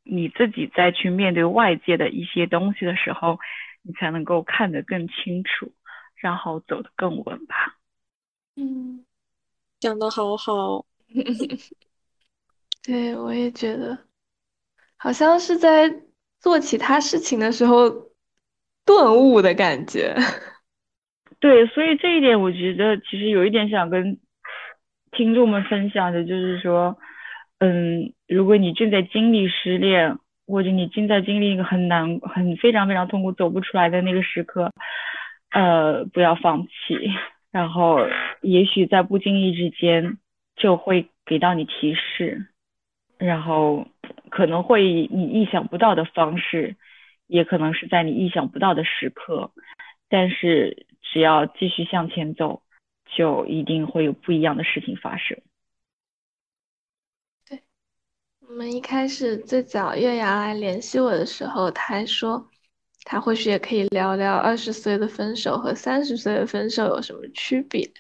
[SPEAKER 2] 你自己再去面对外界的一些东西的时候，你才能够看得更清楚，然后走得更稳吧。
[SPEAKER 1] 嗯，
[SPEAKER 3] 讲的好好，
[SPEAKER 1] 对，我也觉得，好像是在做其他事情的时候顿悟的感觉。
[SPEAKER 2] 对，所以这一点我觉得其实有一点想跟听众们分享的，就是说，嗯，如果你正在经历失恋，或者你正在经历一个很难、很非常非常痛苦、走不出来的那个时刻，呃，不要放弃，然后也许在不经意之间就会给到你提示，然后可能会以你意想不到的方式，也可能是在你意想不到的时刻，但是只要继续向前走，就一定会有不一样的事情发生。
[SPEAKER 1] 我们一开始最早月牙来联系我的时候，他还说他或许也可以聊聊二十岁的分手和三十岁的分手有什么区别，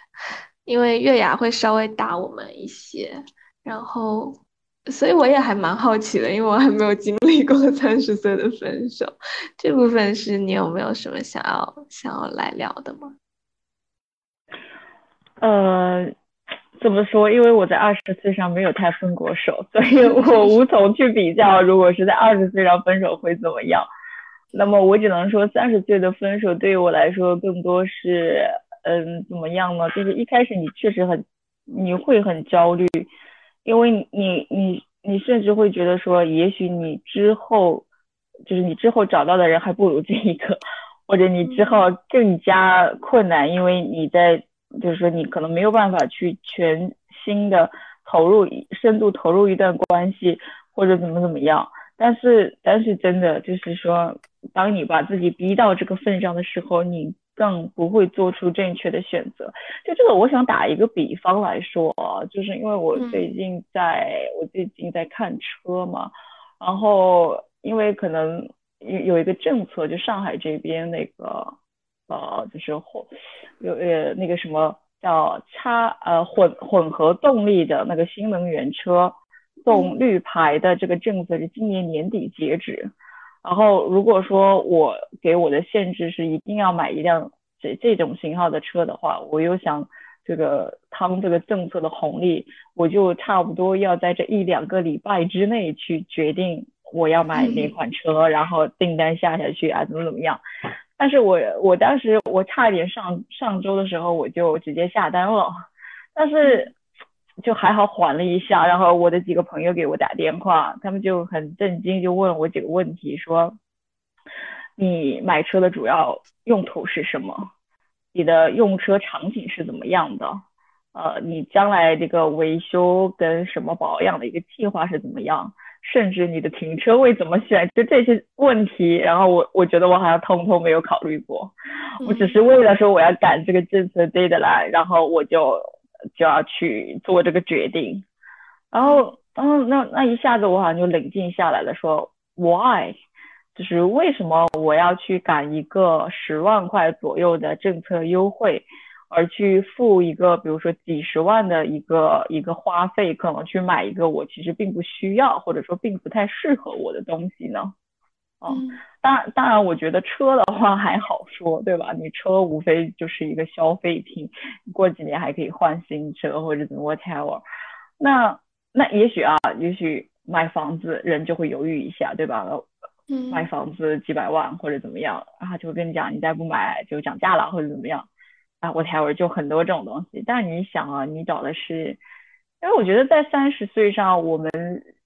[SPEAKER 1] 因为月牙会稍微大我们一些，然后所以我也还蛮好奇的，因为我还没有经历过三十岁的分手，这部分是你有没有什么想要想要来聊的吗？
[SPEAKER 2] 呃，怎么说？因为我在二十岁上没有太分过手，所以我无从去比较。如果是在二十岁上分手会怎么样？那么我只能说，三十岁的分手对于我来说更多是，嗯，怎么样呢？就是一开始你确实很你会很焦虑，因为你你你甚至会觉得说，也许你之后就是你之后找到的人还不如这一个，或者你之后更加困难，因为你在就是说你可能没有办法去全心的投入深度投入一段关系，或者怎么怎么样。但是但是真的就是说，当你把自己逼到这个份上的时候，你。更不会做出正确的选择。就这个，我想打一个比方来说，就是因为我最近在，我最近在看车嘛，然后因为可能有有一个政策，就上海这边那个呃，就是混有呃那个什么叫插呃混混合动力的那个新能源车送绿牌的这个政策是今年年底截止。然后，如果说我给我的限制是一定要买一辆这这种型号的车的话，我又想这个他们这个政策的红利，我就差不多要在这一两个礼拜之内去决定我要买哪款车，然后订单下下去啊，怎么怎么样。但是我我当时我差一点上上周的时候我就直接下单了，但是。就还好缓了一下，然后我的几个朋友给我打电话，他们就很震惊，就问我几个问题，说你买车的主要用途是什么？你的用车场景是怎么样的？呃，你将来这个维修跟什么保养的一个计划是怎么样？甚至你的停车位怎么选？就这些问题，然后我我觉得我好像通通没有考虑过，我只是为了说我要赶这个政策 deadline，然后我就。就要去做这个决定，然后，然后那那一下子我好像就冷静下来了，说 why，就是为什么我要去赶一个十万块左右的政策优惠，而去付一个比如说几十万的一个一个花费，可能去买一个我其实并不需要或者说并不太适合我的东西呢？嗯，当然，当然，我觉得车的话还好说，对吧？你车无非就是一个消费品，过几年还可以换新车或者怎么 whatever。那那也许啊，也许买房子人就会犹豫一下，对吧？嗯，买房子几百万或者怎么样，然后就会跟你讲，你再不买就涨价了或者怎么样啊，whatever，就很多这种东西。但你想啊，你找的是，因为我觉得在三十岁上，我们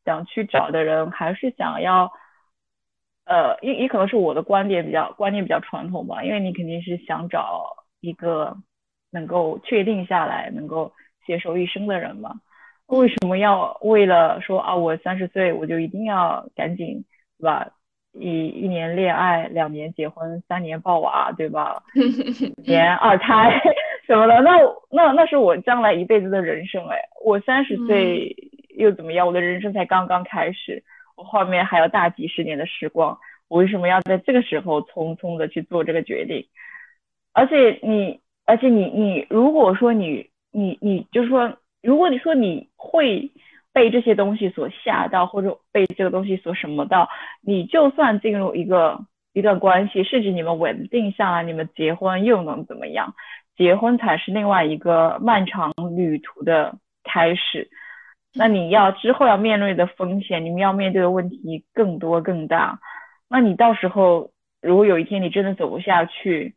[SPEAKER 2] 想去找的人还是想要。呃，也也可能是我的观点比较观念比较传统吧，因为你肯定是想找一个能够确定下来、能够携手一生的人嘛。为什么要为了说啊，我三十岁我就一定要赶紧，对吧？一一年恋爱，两年结婚，三年抱娃，对吧？年二胎 什么的，那那那是我将来一辈子的人生哎。我三十岁又怎么样？我的人生才刚刚开始。我后面还有大几十年的时光，我为什么要在这个时候匆匆的去做这个决定？而且你，而且你，你如果说你，你，你就是说，如果你说你会被这些东西所吓到，或者被这个东西所什么到，你就算进入一个一段关系，甚至你们稳定下来，你们结婚又能怎么样？结婚才是另外一个漫长旅途的开始。那你要之后要面对的风险，你们要面对的问题更多更大。那你到时候如果有一天你真的走不下去，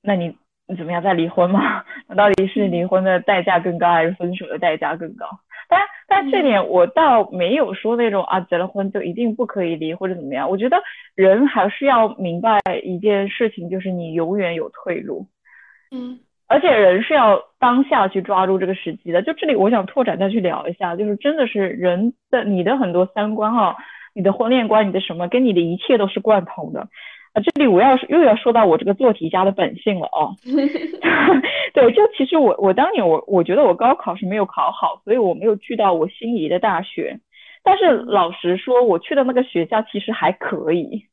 [SPEAKER 2] 那你你怎么样再离婚吗？那到底是离婚的代价更高，还是分手的代价更高？但但这点我倒没有说那种啊结了婚就一定不可以离或者怎么样。我觉得人还是要明白一件事情，就是你永远有退路。
[SPEAKER 1] 嗯。
[SPEAKER 2] 而且人是要当下去抓住这个时机的。就这里，我想拓展再去聊一下，就是真的是人的你的很多三观哈，你的婚恋观，你的什么，跟你的一切都是贯通的。啊，这里我要又要说到我这个做题家的本性了哦。对，就其实我我当年我我觉得我高考是没有考好，所以我没有去到我心仪的大学。但是老实说，我去的那个学校其实还可以，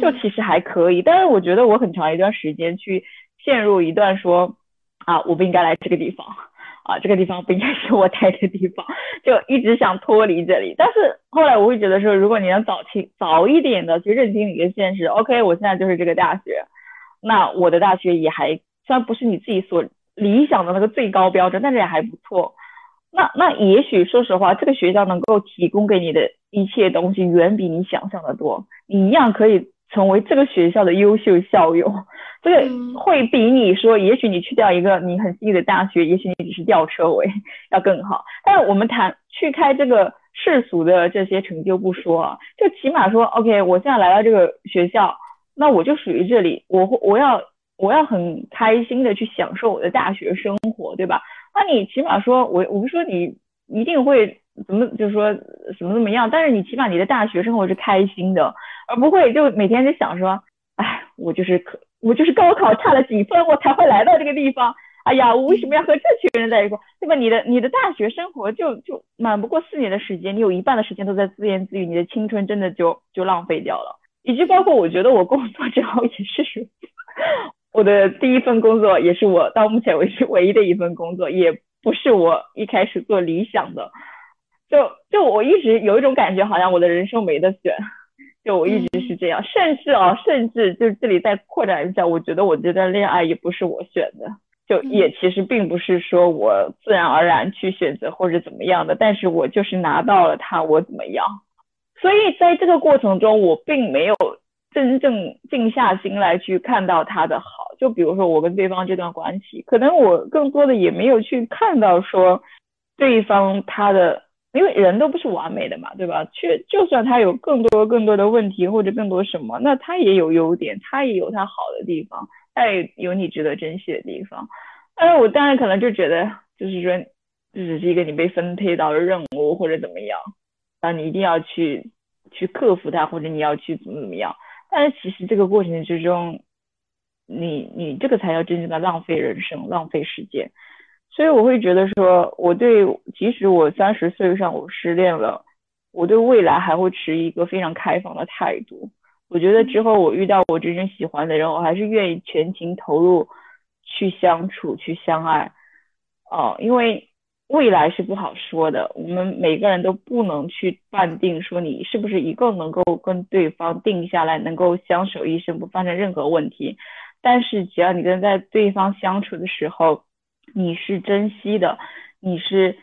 [SPEAKER 2] 就其实还可以。但是我觉得我很长一段时间去陷入一段说。啊，我不应该来这个地方，啊，这个地方不应该是我待的地方，就一直想脱离这里。但是后来我会觉得说，如果你能早清早一点的去认清一个现实，OK，我现在就是这个大学，那我的大学也还虽然不是你自己所理想的那个最高标准，但是也还不错。那那也许说实话，这个学校能够提供给你的一切东西远比你想象的多，你一样可以成为这个学校的优秀校友。这个会比你说，也许你去掉一个你很心仪的大学，也许你只是吊车尾 要更好。但是我们谈去开这个世俗的这些成就不说啊，就起码说，OK，我现在来到这个学校，那我就属于这里，我我要我要很开心的去享受我的大学生活，对吧？那你起码说，我我不说你一定会怎么，就是说怎么怎么样，但是你起码你的大学生活是开心的，而不会就每天就想说，哎，我就是可。我就是高考差了几分，我才会来到这个地方。哎呀，我为什么要和这群人在一块？对吧？你的你的大学生活就就满不过四年的时间，你有一半的时间都在自言自语，你的青春真的就就浪费掉了。以及包括我觉得我工作之后也是，我的第一份工作也是我到目前为止唯一的一份工作，也不是我一开始做理想的。就就我一直有一种感觉，好像我的人生没得选。就我一直是这样，甚至啊，甚至就是这里再扩展一下，我觉得我这段恋爱也不是我选的，就也其实并不是说我自然而然去选择或者怎么样的，但是我就是拿到了他，我怎么样？所以在这个过程中，我并没有真正静下心来去看到他的好。就比如说我跟对方这段关系，可能我更多的也没有去看到说对方他的。因为人都不是完美的嘛，对吧？却就算他有更多更多的问题或者更多什么，那他也有优点，他也有他好的地方，他也有你值得珍惜的地方。但是我当然可能就觉得，就是说，这只是一个你被分配到的任务或者怎么样，啊，你一定要去去克服它，或者你要去怎么怎么样。但是其实这个过程之中，你你这个才叫真正的浪费人生，浪费时间。所以我会觉得说，我对即使我三十岁上我失恋了，我对未来还会持一个非常开放的态度。我觉得之后我遇到我真正喜欢的人，我还是愿意全情投入去相处、去相爱。哦，因为未来是不好说的，我们每个人都不能去判定说你是不是一个能够跟对方定下来，能够相守一生不发生任何问题。但是只要你跟在对方相处的时候，你是珍惜的，你是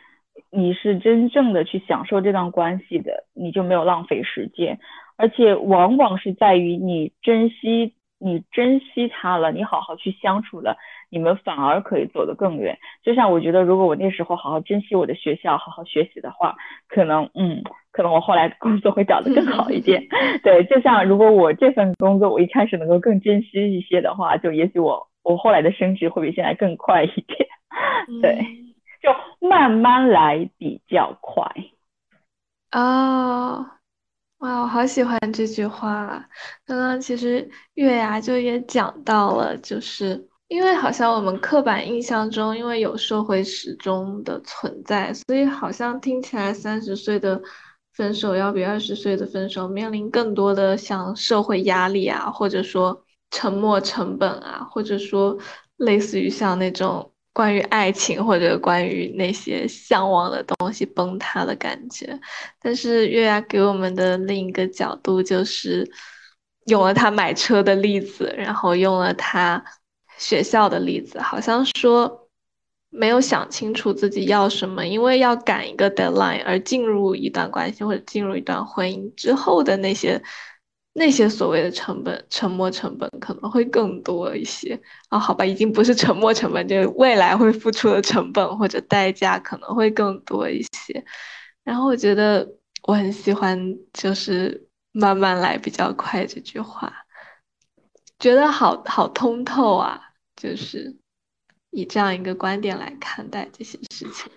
[SPEAKER 2] 你是真正的去享受这段关系的，你就没有浪费时间，而且往往是在于你珍惜你珍惜他了，你好好去相处了，你们反而可以走得更远。就像我觉得，如果我那时候好好珍惜我的学校，好好学习的话，可能嗯，可能我后来工作会找得更好一点。对，就像如果我这份工作我一开始能够更珍惜一些的话，就也许我。我后来的升职会比现在更快一点，对，就慢慢来比较快。
[SPEAKER 1] 哦，哇，我好喜欢这句话。刚刚其实月牙就也讲到了，就是因为好像我们刻板印象中，因为有社会时钟的存在，所以好像听起来三十岁的分手要比二十岁的分手面临更多的像社会压力啊，或者说。沉没成本啊，或者说类似于像那种关于爱情或者关于那些向往的东西崩塌的感觉。但是月牙给我们的另一个角度就是用了他买车的例子，然后用了他学校的例子，好像说没有想清楚自己要什么，因为要赶一个 deadline 而进入一段关系或者进入一段婚姻之后的那些。那些所谓的成本、沉没成本可能会更多一些啊，好吧，已经不是沉没成本，就是未来会付出的成本或者代价可能会更多一些。然后我觉得我很喜欢，就是慢慢来比较快这句话，觉得好好通透啊，就是以这样一个观点来看待这些事情。